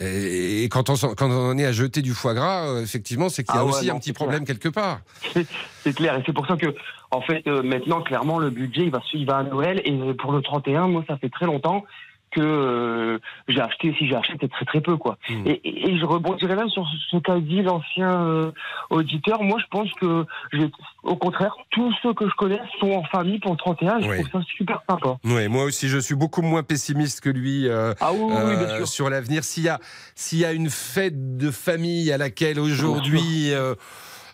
Et, et quand on quand on est à jeter du foie gras, euh, effectivement, c'est qu'il y a Ah ouais, aussi non, un petit problème quelque part. C'est clair. Et c'est pour ça que, en fait, euh, maintenant, clairement, le budget, il va, il va à Noël. Et pour le 31, moi, ça fait très longtemps que euh, j'ai acheté. Si j'ai acheté, c'est très très peu, quoi. Hmm. Et, et- et je rebondirais même sur ce qu'a dit l'ancien euh, auditeur. Moi, je pense que, j'ai- au contraire, tous ceux que je connais sont en famille pour le 31. Je Oui. trouve ça super sympa. Ouais, moi aussi, je suis beaucoup moins pessimiste que lui euh, Ah oui, oui, oui, euh, sur l'avenir. S'il y a, s'il y a une fête de famille à laquelle aujourd'hui, euh,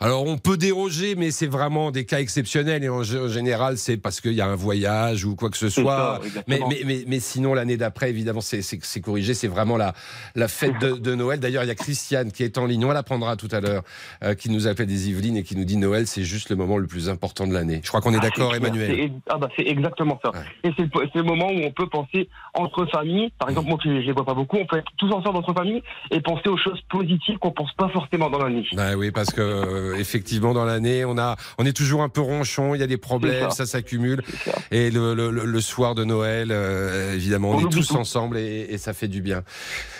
alors on peut déroger, mais c'est vraiment des cas exceptionnels et en, général, c'est parce qu'il y a un voyage ou quoi que ce soit. ça, mais, exactement. mais, mais, mais sinon, l'année d'après, évidemment, c'est, corrigé. C'est vraiment la, la fête de, de Noël. D'ailleurs, il y a Christiane qui est en ligne. On la prendra tout à l'heure, euh, qui nous appelle des Yvelines et qui nous dit Noël, c'est juste le moment le plus important de l'année. Je crois qu'on est Ah, d'accord. Emmanuel. C'est- Ah bah c'est exactement ça. Et c'est le, moment où on peut penser entre familles. Par exemple, moi je les vois pas beaucoup, on peut être tous ensemble entre familles et penser aux choses positives qu'on pense pas forcément dans l'année. Bah oui, parce que euh, effectivement dans l'année, on a, on est toujours un peu ronchon. Il y a des problèmes, ça, s'accumule. Et le, le- le- soir de Noël, euh, évidemment, on, On est tous tout. ensemble et, et ça fait du bien.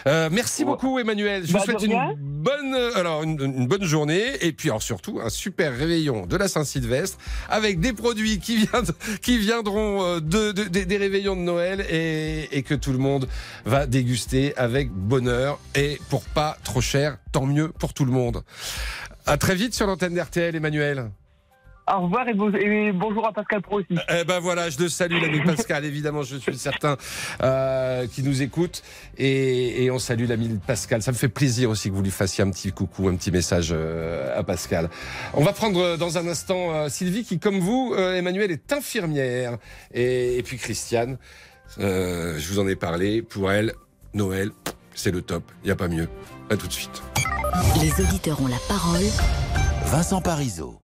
Euh, merci beaucoup, Emmanuel. Je Bah, vous de souhaite une bonne, euh, alors une, une bonne journée et puis alors surtout un super réveillon de la Saint-Sylvestre avec des produits qui, viendront, qui viendront euh, de, de- des- des réveillons de Noël et, et que tout le monde va déguster avec bonheur et pour pas trop cher, tant mieux pour tout le monde. À très vite sur l'antenne d'RTL, Emmanuel. Au revoir et, bo- et bonjour à Pascal Pro aussi. Eh ben voilà, je le salue, l'ami Pascal, évidemment, je suis certain euh, qui nous écoute. Et, et on salue l'ami Pascal. Ça me fait plaisir aussi que vous lui fassiez un petit coucou, un petit message euh, à Pascal. On va prendre euh, dans un instant euh, Sylvie, qui, comme vous, Emmanuel, est infirmière. Et, et puis Christiane, je vous en ai parlé. Pour elle, Noël, c'est le top. Il n'y a pas mieux. À tout de suite. Les auditeurs ont la parole. Vincent Parisot.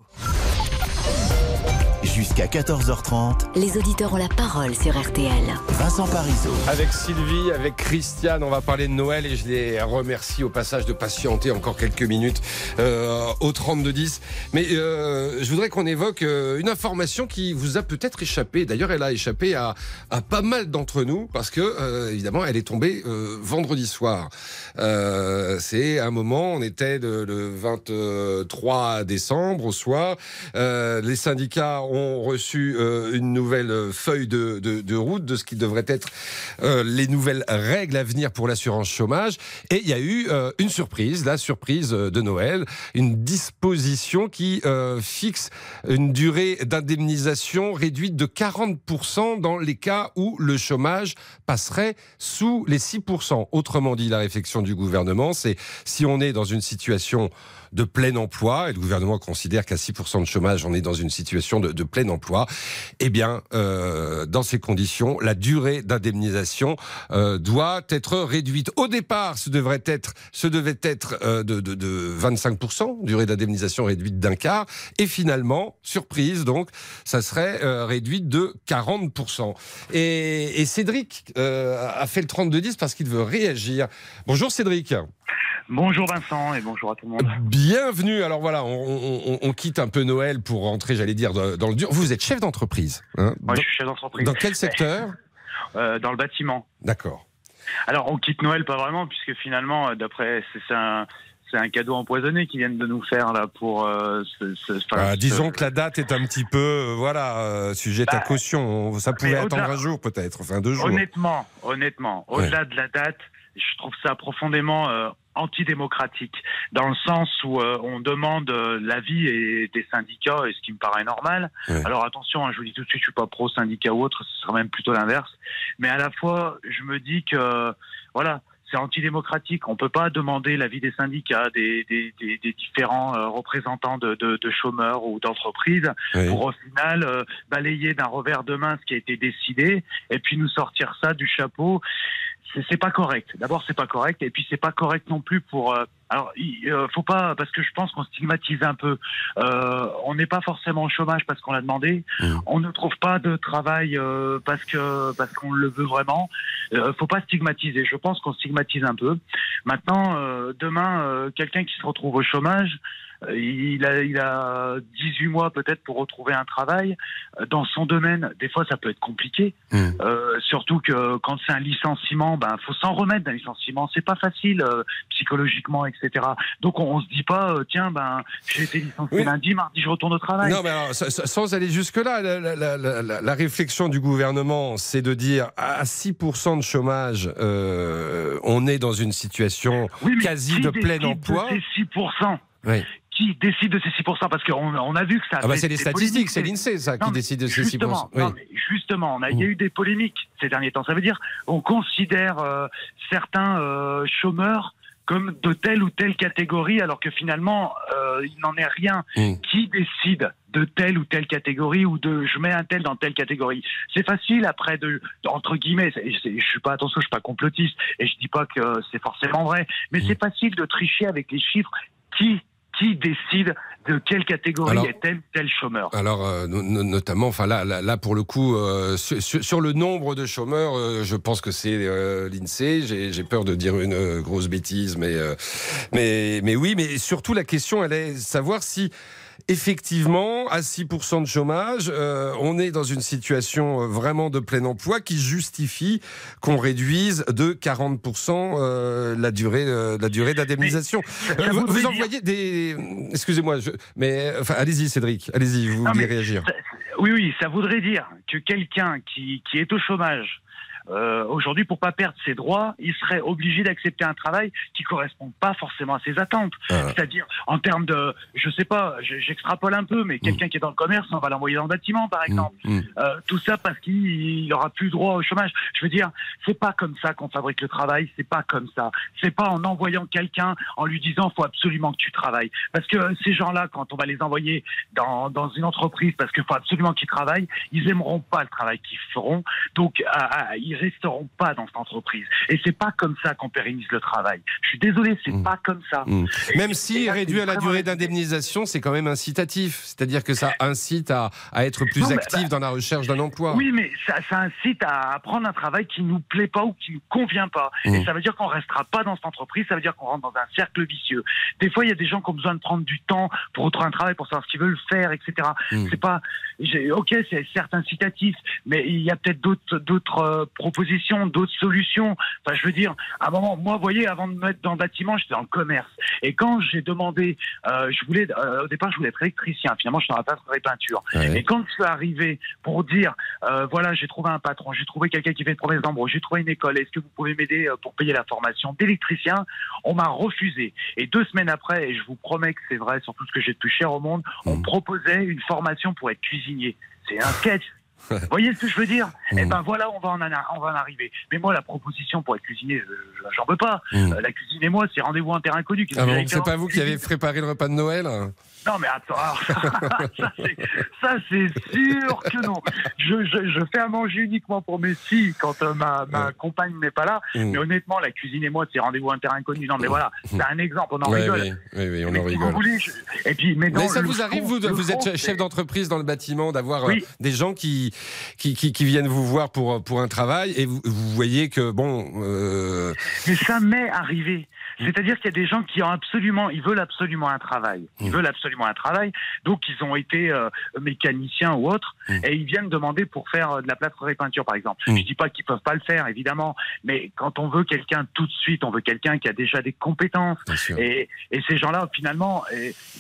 Jusqu'à 14h30, Les auditeurs ont la parole sur RTL. Vincent Parisot. Avec Sylvie, avec Christiane, on va parler de Noël et je les remercie au passage de patienter encore quelques minutes euh, au 3210. Mais euh, je voudrais qu'on évoque euh, une information qui vous a peut-être échappé. D'ailleurs, elle a échappé à, à pas mal d'entre nous parce que, euh, évidemment, elle est tombée euh, vendredi soir. Euh, C'est un moment, on était le, le 23 décembre au soir. Euh, les syndicats ont reçu euh, une nouvelle feuille de, route de ce qui devrait être euh, les nouvelles règles à venir pour l'assurance chômage. Et il y a eu euh, une surprise, la surprise de Noël, une disposition qui euh, fixe une durée d'indemnisation réduite de 40% dans les cas où le chômage passerait sous les 6%. Autrement dit, la réflexion du gouvernement, c'est si on est dans une situation de plein emploi, et le gouvernement considère qu'à 6% de chômage, on est dans une situation de, de plein emploi, eh bien, euh, dans ces conditions, la durée d'indemnisation euh, doit être réduite. Au départ, ce devrait être, ce devait être euh, de, de, de 25%, durée d'indemnisation réduite d'un quart, et finalement, surprise, donc, ça serait euh, réduite de 40%. Et, et Cédric euh, a fait le 32-10 parce qu'il veut réagir. Bonjour Cédric. Bonjour Vincent et bonjour à tout le monde. Bienvenue. Alors voilà, on, on- on quitte un peu Noël pour rentrer, j'allais dire, dans le dur. Vous êtes chef d'entreprise. hein je suis chef d'entreprise. dans quel secteur Euh, Dans le bâtiment. D'accord. Alors, on quitte Noël pas vraiment, puisque finalement, euh, d'après, c'est un, c'est un cadeau empoisonné qu'ils viennent de nous faire là pour. euh, ce, Ah, ce- disons que la date est un petit peu, euh, voilà, euh, sujette à Bah, caution. Ça pouvait attendre un jour peut-être, enfin deux jours. Honnêtement, honnêtement, au-delà de la date, je trouve ça profondément antidémocratique, dans le sens où euh, on demande euh, l'avis et des syndicats, et ce qui me paraît normal. Ouais. Alors attention, hein, je vous dis tout de suite, je suis pas pro syndicat ou autre, ce sera même plutôt l'inverse. Mais à la fois, je me dis que voilà. C'est antidémocratique. On peut pas demander l'avis des syndicats, des, des, des, des différents euh, représentants de, de, de chômeurs ou d'entreprises, Oui. pour au final euh, balayer d'un revers de main ce qui a été décidé et puis nous sortir ça du chapeau. C'est pas correct. D'abord, c'est pas correct, et puis c'est pas correct non plus pour. euh, alors, il euh, faut pas parce que je pense qu'on stigmatise un peu. Euh, on n'est pas forcément au chômage parce qu'on l'a demandé. On ne trouve pas de travail euh, parce que parce qu'on le veut vraiment. Euh, faut pas stigmatiser. Je pense qu'on stigmatise un peu. Maintenant, euh, demain, euh, quelqu'un qui se retrouve au chômage. Il a, il a 18 mois peut-être pour retrouver un travail. Dans son domaine, des fois, ça peut être compliqué. Euh, surtout que quand c'est un licenciement, ben faut s'en remettre d'un licenciement. C'est pas facile euh, psychologiquement, etc. Donc on, on se dit pas, euh, tiens, ben j'ai été licencié Oui. lundi, mardi je retourne au travail. Non, mais alors, sa- sa- sans aller jusque-là, la, la- la- la- la- la réflexion du gouvernement, c'est de dire à 6% de chômage, euh, on est dans une situation Oui, quasi de plein emploi. De ces 6%. Oui. Qui décide de ces 6% Parce qu'on on a vu que ça. Ah bah c'est les statistiques, c'est l'INSEE ça qui Non, décide de ces 6%. Justement, Oui. non, mais justement, on a- il y a eu des polémiques ces derniers temps. Ça veut dire on considère euh, certains euh, chômeurs comme de telle ou telle catégorie, alors que finalement, euh, il n'en est rien. Mm. Qui décide de telle ou telle catégorie ou de je mets un tel dans telle catégorie? C'est facile après de, entre guillemets. je suis pas attention, je suis pas complotiste et je dis pas que c'est forcément vrai, mais Mm. c'est facile de tricher avec les chiffres. Qui qui décide de quelle catégorie Alors- est tel tel chômeur Alors, euh, no- no- notamment, enfin là, là, là, pour le coup, euh, sur, sur- le nombre de chômeurs, euh, je pense que c'est euh, l'INSEE. J'ai j'ai peur de dire une euh, grosse bêtise, mais, euh, mais, mais oui, mais surtout la question, elle est de savoir si effectivement, à 6% de chômage, euh, on est dans une situation euh, vraiment de plein emploi qui justifie qu'on réduise de 40% euh, la durée, euh, la durée d'indemnisation. vous, envoyez des... Excusez-moi, je... mais enfin, allez-y Cédric, allez-y, vous Non, mais réagir. ça- Oui, oui, ça voudrait dire que quelqu'un qui, qui est au chômage euh, aujourd'hui, pour pas perdre ses droits, il serait obligé d'accepter un travail qui correspond pas forcément à ses attentes. Ah. C'est-à-dire, en termes de, je sais pas, je- j'extrapole un peu, mais quelqu'un qui est dans le commerce, on va l'envoyer dans le bâtiment, par exemple. Euh, tout ça parce qu'il il aura plus droit au chômage. Je veux dire, c'est pas comme ça qu'on fabrique le travail, c'est pas comme ça. C'est pas en envoyant quelqu'un en lui disant faut absolument que tu travailles. Parce que ces gens-là, quand on va les envoyer dans, dans une entreprise parce qu'il faut absolument qu'ils travaillent, ils aimeront pas le travail qu'ils feront, donc ils resteront pas dans cette entreprise. Et c'est pas comme ça qu'on pérennise le travail. Je suis désolé, c'est pas comme ça. Mm. Même si là, réduit à la durée d'indemnisation, c'est quand même incitatif. C'est-à-dire que ça incite à, à être plus Non, actif bah, dans la recherche d'un emploi. Oui, mais ça, ça incite à prendre un travail qui nous plaît pas ou qui nous convient pas. Mm. Et ça veut dire qu'on restera pas dans cette entreprise, ça veut dire qu'on rentre dans un cercle vicieux. Des fois, il y a des gens qui ont besoin de prendre du temps pour retrouver un travail, pour savoir ce qu'ils veulent faire, etc. Mm. C'est pas, ok, c'est certes incitatif, mais il y a peut-être d'autres, d'autres euh, propositions, d'autres solutions. Enfin, je veux dire, à un moment, moi, vous voyez, avant de me mettre dans le bâtiment, j'étais dans le commerce. Et quand j'ai demandé, euh, je voulais, euh, au départ, je voulais être électricien. Finalement, je suis dans la peinture et peinture. Ouais. Et quand je suis arrivé pour dire, euh, voilà, j'ai trouvé un patron, j'ai trouvé quelqu'un qui fait une promesse d'embauche, j'ai trouvé une école, est-ce que vous pouvez m'aider pour payer la formation d'électricien On m'a refusé. Et deux semaines après, et je vous promets que c'est vrai, sur tout ce que j'ai de plus cher au monde, on me proposait une formation pour être cuisinier. C'est un sketch. Vous voyez ce que je veux dire Eh ben voilà, on va en, en- on va en arriver. Mais moi, la proposition pour être cuisinier, je- je- j'en veux pas. Euh, la cuisine et moi, c'est rendez-vous en terrain inconnu. Ah bon, c'est pas vous qui avez préparé le repas de Noël non mais attends, alors, ça, c'est- sûr que non. Je, je, je fais à manger uniquement pour mes filles quand euh, ma, ma compagne n'est pas là. Mm. Mais honnêtement, la cuisine et moi, c'est rendez-vous un terrain inconnu. Non mais voilà, c'est un exemple, on en Ouais, rigole. oui, oui, oui, on Mais en si vous rigole. voulez, je- Et puis, mais, Mais dans ça vous fond- arrive, vous, vous fond, êtes chef d'entreprise dans le bâtiment, d'avoir euh, Oui. des gens qui, qui, qui, qui viennent vous voir pour, pour un travail et vous, vous voyez que, bon... euh, Mais ça m'est arrivé. C'est-à-dire qu'il y a des gens qui ont absolument, ils veulent absolument un travail. Ils veulent absolument un travail. Donc ils ont été euh, mécaniciens ou autres et ils viennent demander pour faire euh, de la plâtrerie peinture par exemple. Je dis pas qu'ils peuvent pas le faire évidemment, mais quand on veut quelqu'un tout de suite, on veut quelqu'un qui a déjà des compétences. Et, et ces gens-là finalement,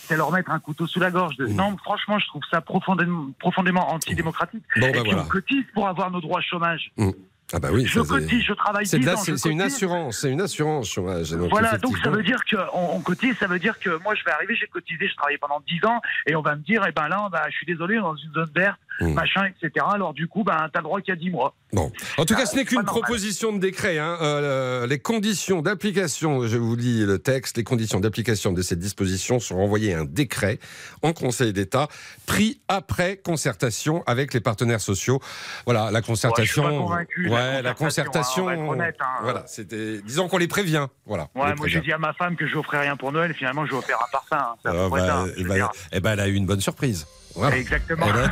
c'est leur mettre un couteau sous la gorge. De, Non, franchement, je trouve ça profondément, profondément antidémocratique. Bon, et bah voilà. on cotise pour avoir nos droits chômage. mm. Ah bah oui, Je cotise, je travaille C'est de 10 la- ans, c'est je c'est une assurance, c'est une assurance chômage. Donc, Voilà, donc ça veut dire qu'on on cotise, ça veut dire que moi je vais arriver, j'ai cotisé, je travaillais pendant 10 ans, et on va me dire, eh ben là, je suis désolé, on est dans une zone verte, Mm. machin, etc. Alors du coup, ben, t'as le droit a 10 mois. Bon. En tout cas, Ah, ce n'est qu'une proposition de décret. hein. Euh, les conditions d'application, je vous lis le texte, les conditions d'application de cette disposition sont renvoyées à un décret en Conseil d'État, pris après concertation avec les partenaires sociaux. Voilà, la concertation. Ouais, je suis pas convaincu la ouais, la concertation, concertation. hein, on va être honnête, hein. Voilà, c'était. Disons qu'on les prévient. Voilà. Ouais, moi j'ai dit à ma femme que je offrais rien pour Noël, et finalement je vais offrir un parfum. hein. À peu Ah, bah, eh dire. eh ben, elle a eu une bonne surprise. Voilà. Exactement. Elle a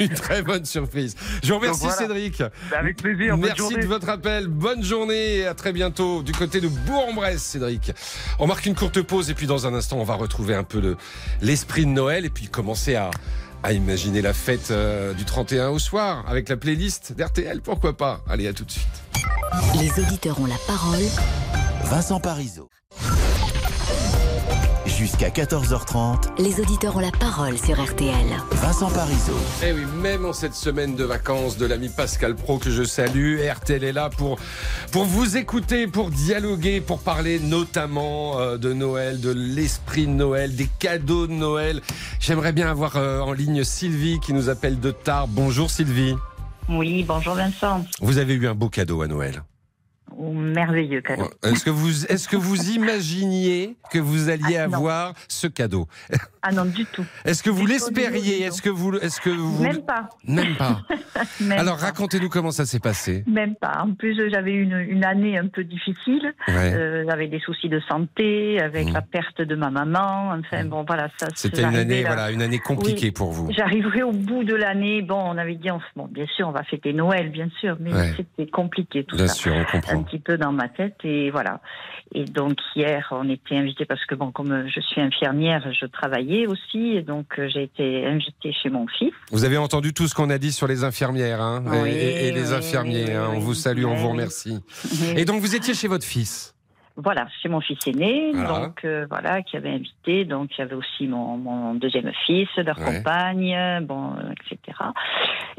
eu une très bonne surprise. Je vous remercie voilà. Cédric. Bah, avec plaisir, bonne Merci journée. de votre appel. Bonne journée et à très bientôt du côté de Bourg-en-Bresse, Cédric. On marque une courte pause et puis dans un instant, on va retrouver un peu le- l'esprit de Noël et puis commencer à, à imaginer la fête euh, du 31 au soir avec la playlist d'RTL. Pourquoi pas? Allez, à tout de suite. Les auditeurs ont la parole. Vincent Parisot. Jusqu'à 14h30, Les auditeurs ont la parole sur RTL. Vincent Parisot. Eh oui, même en cette semaine de vacances de l'ami Pascal Pro que je salue, RTL est là pour, pour vous écouter, pour dialoguer, pour parler notamment euh, de Noël, de l'esprit de Noël, des cadeaux de Noël. J'aimerais bien avoir euh, en ligne Sylvie qui nous appelle de Tarbes. Bonjour Sylvie. Oui, bonjour Vincent. Vous avez eu un beau cadeau à Noël. Oh, merveilleux cadeau. Est-ce que vous, est-ce que vous imaginiez que vous alliez Ah, avoir ce cadeau? Ah non, du tout. Est-ce que vous l'espériez? Est-ce que vous, est-ce que vous Même pas. Même pas. Même Alors racontez-nous comment ça s'est passé. Même pas. En plus, j'avais eu une, une année un peu difficile. Ouais. Euh, j'avais des soucis de santé, avec la perte de ma maman. Enfin, bon, voilà. Ça, C'était une année, là- voilà, une année compliquée Oui. pour vous. J'arrivais au bout de l'année. Bon, on avait dit, on- bon, bien sûr, on va fêter Noël, bien sûr, mais Ouais. c'était compliqué tout Bien ça. sûr, on comprend. Petit peu dans ma tête et voilà. Et donc hier, on était invité parce que bon, comme je suis infirmière, je travaillais aussi, et donc euh, j'ai été invitée chez mon fils. Vous avez entendu tout ce qu'on a dit sur les infirmières hein, et- Oui, et, et les infirmiers. oui, hein. oui, on vous salue, on vous remercie. Et donc vous étiez chez votre fils. Voilà, chez mon fils aîné, Voilà. donc euh, voilà, qui avait invité. Donc il y avait aussi mon, mon deuxième fils, leur Ouais. compagne, bon, euh, etc.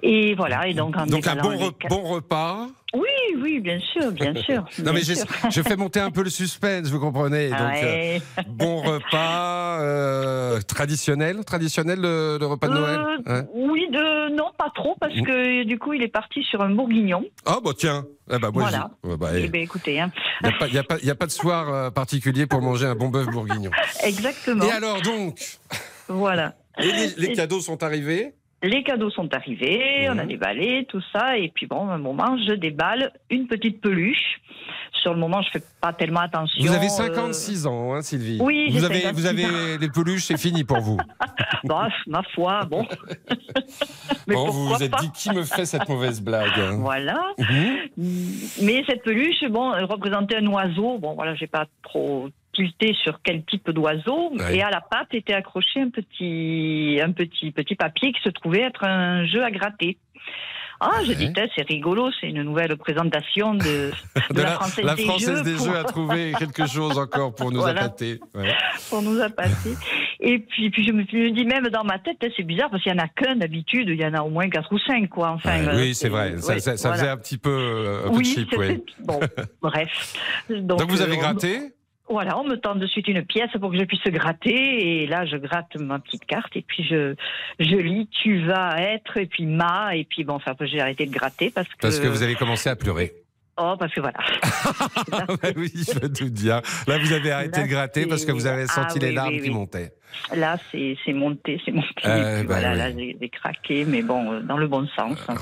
Et voilà, et donc en Donc un bon repas. Oui, oui, bien sûr, bien sûr. Non, mais bien je, sûr. je fais monter un peu le suspense, vous comprenez. Donc, Ouais. euh, bon repas euh, traditionnel, traditionnel le, le repas de Noël. Euh, hein Oui, de non, pas trop, parce que du coup, il est parti sur un bourguignon. Ah bah tiens, ah bah, moi, Voilà. bah, Eh eh, ben, écoutez, hein. y a pas- a a de soir particulier pour manger un bon bœuf bourguignon. Exactement. Et alors donc, Voilà. les, les- les Et- cadeaux sont arrivés? Les cadeaux sont arrivés, on a déballé tout ça, et puis bon, à un moment, je déballe une petite peluche. Sur le moment, je fais pas tellement attention. Vous avez euh, 56 ans, hein, Sylvie. Oui, vous avez, 56 vous avez les peluches, c'est fini pour vous. Bref, ma foi, bon. Mais Bon, vous pourquoi vous êtes dit qui me fait cette mauvaise blague? Voilà. Mhm. Mais cette peluche, bon, elle représentait un oiseau. Bon, voilà, j'ai pas trop tilté sur quel type d'oiseau. Ouais. Et à la patte était accroché un petit, un petit, petit papier qui se trouvait être un jeu à gratter. Ah, je dis, Tiens, c'est rigolo, c'est une nouvelle présentation de, de De la, la, Française la des Française Jeux. des pour- Jeux a trouvé quelque chose encore pour nous Voilà. appâter. Ouais. pour nous appâter. Et puis, puis je me suis dit, même dans ma tête, hein, c'est bizarre parce qu'il n'y en a qu'un d'habitude, il y en a au moins quatre ou cinq, quoi. Enfin, Ouais, euh, oui, c'est vrai. Ça, ouais, ça- ça voilà. faisait un petit peu, euh, un peu Oui, cheap, ouais. Bon, bref. Donc, vous euh, avez on- gratté? Voilà, on me tend de suite une pièce pour que je puisse gratter. Et là, je gratte ma petite carte et puis je, je lis tu vas être et puis ma. Et puis bon, enfin, j'ai arrêté de gratter parce que. Parce que vous avez commencé à pleurer. Oh, parce que voilà. Bah oui, je me doute bien. Là, vous avez arrêté Là, de gratter parce que vous avez c'est- senti Ah, les oui, larmes oui, qui oui. montaient. Là, c'est monté, c'est monté. Euh, puis bah voilà, oui. là, j'ai craqué, mais bon, euh, dans le bon sens. Enfin,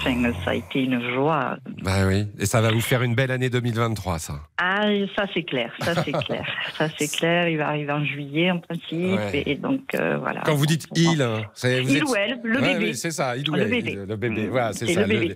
ça a été une joie. Bah oui. Et ça va vous faire une belle année 2023, ça. Ah, ça c'est clair, ça c'est clair, ça c'est clair. Il va arriver en juillet en principe, Ouais. et, donc euh, voilà. Quand vous dites il, hein, c'est- Il êtes- ou elle, le Ouais, bébé. oui, c'est ça, il ou Le elle, bébé. Le bébé, voilà, c'est ça. le bébé.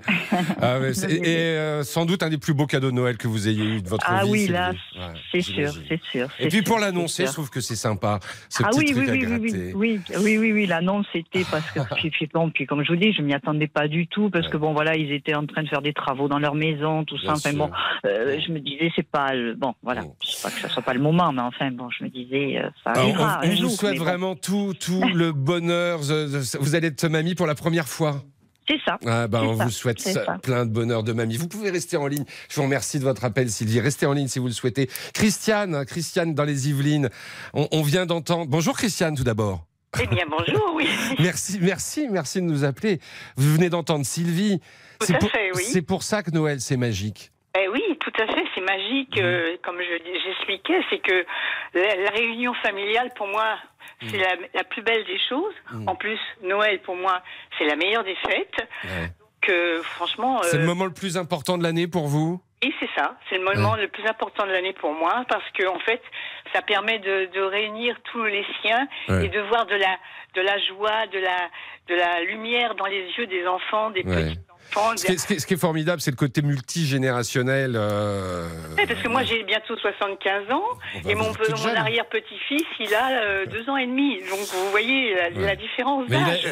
Ah, ouais, Le bébé. et euh, sans doute un des plus beaux cadeaux de Noël que vous ayez eu de votre Ah vie. oui, Sylvie. là, Ouais, c'est sûr, c'est sûr. Et puis pour l'annoncer, je trouve que c'est sympa, ce ah petit oui, truc oui, oui, oui, gratter. oui, oui, oui, oui, oui, l'annonce c'était parce que puis, bon, puis comme je vous dis, je m'y attendais pas du tout parce que bon voilà, ils étaient en train de faire des travaux dans leur maison, tout ça. Enfin bon, euh, je me disais c'est pas le bon, voilà, je sais pas que ce soit pas le moment, mais enfin bon, je me disais euh, ça Alors, arrivera on, on vous souhaite bon. vraiment tout, tout le bonheur. Vous allez être mamie pour la première fois. C'est ça. Ah ben, c'est on ça, vous souhaite ça, ça. plein de bonheur de mamie. Vous pouvez rester en ligne. Je vous remercie de votre appel, Sylvie. Restez en ligne si vous le souhaitez. Christiane, Christiane dans les Yvelines. On, on vient d'entendre. Bonjour Christiane, tout d'abord. Eh bien, bonjour, oui. Merci, merci, merci de nous appeler. Vous venez d'entendre Sylvie. Tout C'est à pour, fait, oui. C'est pour ça que Noël, c'est magique. Eh oui, tout à fait, c'est magique. euh, comme je j'expliquais, c'est que la, la réunion familiale, pour moi, c'est la, la plus belle des choses. Mm. En plus, Noël, pour moi, c'est la meilleure des fêtes. Que franchement, C'est le euh, moment le plus important de l'année pour vous? Oui, c'est ça. C'est le moment le plus important de l'année pour moi parce que en fait, ça permet de, de réunir tous les siens Ouais. et de voir de la de la joie, de la de la lumière dans les yeux des enfants, des Ouais. petits. Ce qui est, ce qui est- ce qui est formidable, c'est le côté multigénérationnel. euh, Ouais, parce que moi j'ai bientôt 75 ans bah, et mon, arrière-petit-fils il a euh, deux ans et demi. Donc vous voyez la, la différence il d'âge.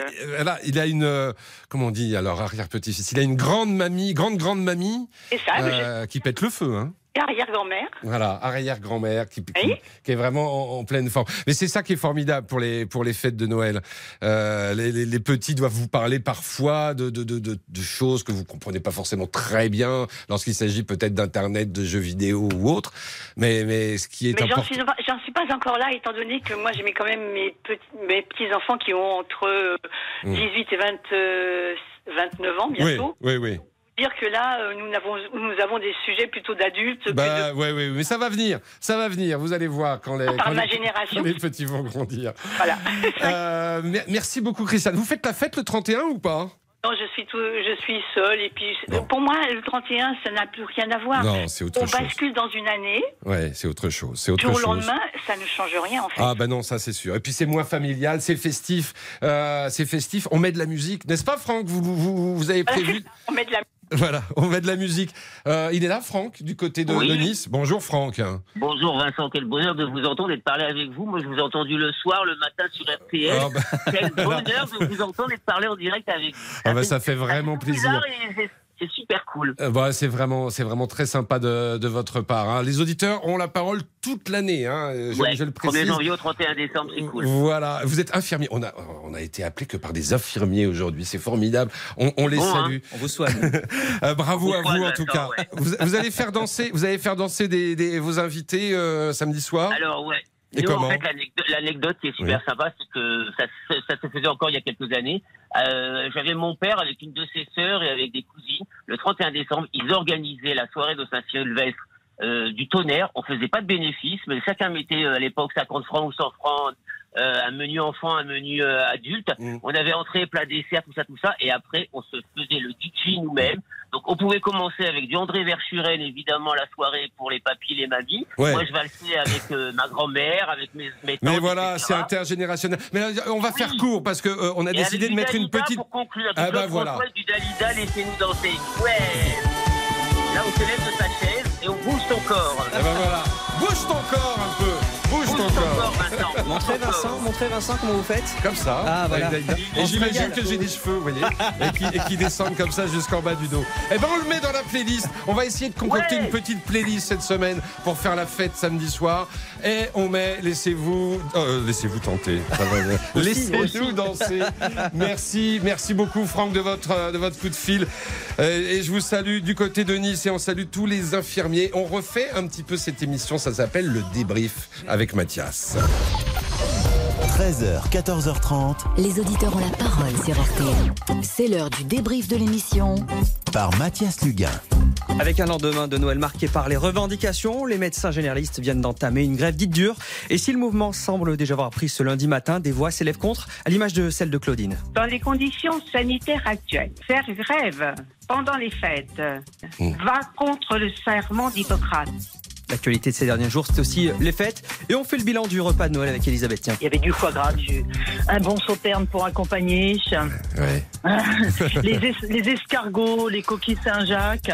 il a une, euh, comment on dit alors arrière-petit-fils, il a une grande mamie, grande grande mamie, ça, euh, qui pète le feu, hein. Arrière-grand-mère. Voilà, arrière-grand-mère qui, qui, Oui. qui est vraiment en, en pleine forme. Mais c'est ça qui est formidable pour les pour les fêtes de Noël. Euh, les, les- les petits doivent vous parler parfois de, de, de, choses que vous comprenez pas forcément très bien lorsqu'il s'agit peut-être d'internet, de jeux vidéo ou autre. Mais mais ce qui est Mais j'en important. suis, j'en suis pas encore là, étant donné que moi j'ai quand même mes petits, mes petits enfants qui ont entre euh, Mm. 18 et 20, euh, 29 ans Oui, bientôt. oui, oui. Dire que là, euh, nous avons, nous avons des sujets plutôt d'adultes. que de- Bah ouais, ouais, mais ça va venir, ça va venir. Vous allez voir quand les, Par quand ma les- génération. quand les petits vont grandir. Voilà. Euh, mer- merci beaucoup, Christiane. Vous faites la fête le 31 ou pas? Non, je suis tout, je suis seule et puis pour moi le 31 ça n'a plus rien à voir. Non, c'est autre On chose. bascule dans une année. Ouais, c'est autre chose. C'est autre Jour au chose. lendemain, ça ne change rien en fait. Ah bah non, ça c'est sûr. Et puis c'est moins familial, c'est festif, euh, c'est festif. On met de la musique, n'est-ce pas, Franck? Vous, vous, vous, vous avez prévu on met de la Voilà, on met de la musique. Euh, il est là, Franck, du côté de, Oui. de Nice. Bonjour, Franck. Bonjour Vincent, quel bonheur de vous entendre et de parler avec vous. Moi, je vous ai entendu le soir, le matin sur RTL. Ah bah, Quel bonheur de vous entendre et de parler en direct avec vous. Ah bah ça fait vraiment plaisir. et c'est super cool. Euh, bah, c'est vraiment, c'est vraiment très sympa de, de votre part. hein. Les auditeurs ont la parole toute l'année. Hein, je, Ouais, je le 1er précise. janvier au 31 décembre, c'est cool. Voilà, vous êtes infirmier. On a, on a été appelé que par des infirmiers aujourd'hui. C'est formidable. On, on les Bon, hein. salue. On vous soigne. Euh, bravo On à vous vous en tout cas. ouais. Vous, vous allez faire danser, vous allez faire danser des, des- vos invités euh, samedi soir? Alors ouais. Et Nous, comment en fait, l'anecdote- qui est super sympa, c'est que ça, se- ça se faisait encore il y a quelques années. Euh, J'avais mon père avec une de ses sœurs et avec des cousines. Le 31 décembre, ils organisaient la soirée de Saint-Sylvestre euh, du tonnerre. On faisait pas de bénéfices, mais chacun mettait euh, à l'époque 50 francs ou 100 francs. Euh, un menu enfant, un menu euh, adulte. On avait entrée, plat, dessert, tout ça, tout ça. Et après, on se faisait le DJ nous-mêmes. Donc, on pouvait commencer avec du André Verschuren, évidemment, la soirée pour les papis, les mamies. Ouais. Moi, je valsais avec euh, ma grand-mère, avec mes, mes tantes, Mais voilà, c'est intergénérationnel. Mais on va faire court parce que euh, on a Et décidé de mettre une petite. Pour conclure, Ah bah voilà. Du Dalida, laissez-nous danser. Ouais Là, on se lève de sa chaise et on bouge ton corps. Ah bah voilà. Bouge ton corps un peu. Vincent. Montrez Vincent, montrez Vincent comment vous faites. Comme ça. Ah voilà. Et j'imagine que j'ai des cheveux, vous voyez, et qui, et qui descendent comme ça jusqu'en bas du dos. Eh ben, on le met dans la playlist. On va essayer de concocter Ouais. une petite playlist cette semaine pour faire la fête samedi soir. Et on met, laissez-vous, euh, laissez-vous tenter. Laissez-nous danser. Merci, merci beaucoup Franck de votre, de votre coup de fil. Euh, et je vous salue du côté de Nice et on salue tous les infirmiers. On refait un petit peu cette émission. Ça s'appelle le débrief avec Mathias. 13h, 14h30 Les auditeurs ont la parole sur RTL. C'est l'heure du débrief de l'émission par Mathias Luguin. Avec un lendemain de Noël marqué par les revendications, les médecins généralistes viennent d'entamer une grève dite dure. Et si le mouvement semble déjà avoir pris ce lundi matin, des voix s'élèvent contre, à l'image de celle de Claudine. Dans les conditions sanitaires actuelles, faire grève pendant les fêtes va contre le serment d'Hippocrate. L'actualité de ces derniers jours, c'est aussi les fêtes. Et on fait le bilan du repas de Noël avec Elisabeth. Tiens. Il y avait du foie gras, du, un bon sauterne pour accompagner, les, es- les escargots, les coquilles Saint-Jacques.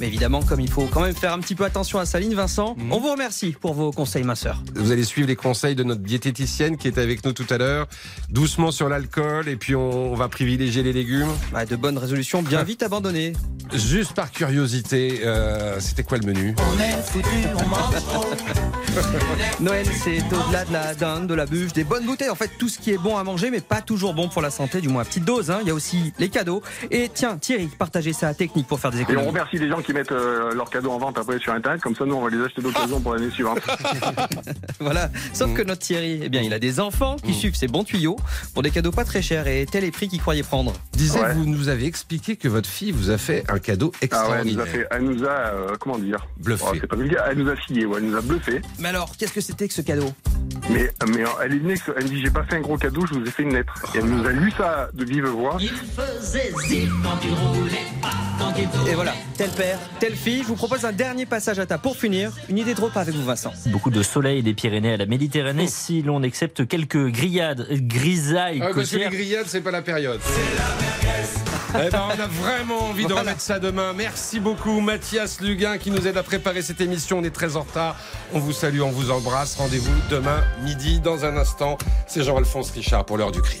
Mais évidemment, comme il faut quand même faire un petit peu attention à sa ligne, Vincent, on vous remercie pour vos conseils, ma sœur. Vous allez suivre les conseils de notre diététicienne qui est avec nous tout à l'heure. Doucement sur l'alcool et puis on, on va privilégier les légumes. Bah, de bonnes résolutions bien vite abandonnées. Juste par curiosité, euh, c'était quoi le menu? Noël, c'est au-delà de la dinde, de la bûche, des bonnes bouteilles. En fait, tout ce qui est bon à manger, mais pas toujours bon pour la santé, du moins à petite dose. hein. Il y a aussi les cadeaux. Et tiens, Thierry, partagez sa technique pour faire des Et on économies. remercie les gens qui mettent euh, leurs cadeaux en vente après sur Internet, comme ça nous on va les acheter d'occasion pour l'année suivante. Voilà. Sauf que notre Thierry, eh bien, il a des enfants qui suivent ses bons tuyaux pour des cadeaux pas très chers et tel les prix qu'il croyait prendre. Disait, Ouais. vous nous avez expliqué que votre fille vous a fait un cadeau Ah ouais, elle nous a extraordinaire. fait, elle nous a, euh, comment dire? Bluffé. Oh, c'est pas vulgaire, elle nous a scié, ouais, elle nous a bluffé. Mais alors, qu'est-ce que c'était que ce cadeau? Mais, mais elle est venue, elle me dit j'ai pas fait un gros cadeau, je vous ai fait une lettre. Et elle nous a lu ça de vive voix. Et voilà, tel père, telle fille. Je vous propose un dernier passage à ta pour finir. Une idée de repas avec vous, Vincent. Beaucoup de soleil des Pyrénées à la Méditerranée si l'on accepte quelques grillades, euh, grisailles Ah, parce que les grillades, c'est pas la période. Eh ben, on a vraiment envie de Voilà. remettre ça demain. Merci beaucoup, Mathias Luguin, qui nous aide à préparer cette émission. On est très en retard. On vous salue, on vous embrasse. Rendez-vous demain midi. Dans un instant, c'est Jean-Alphonse Richard pour l'heure du crime.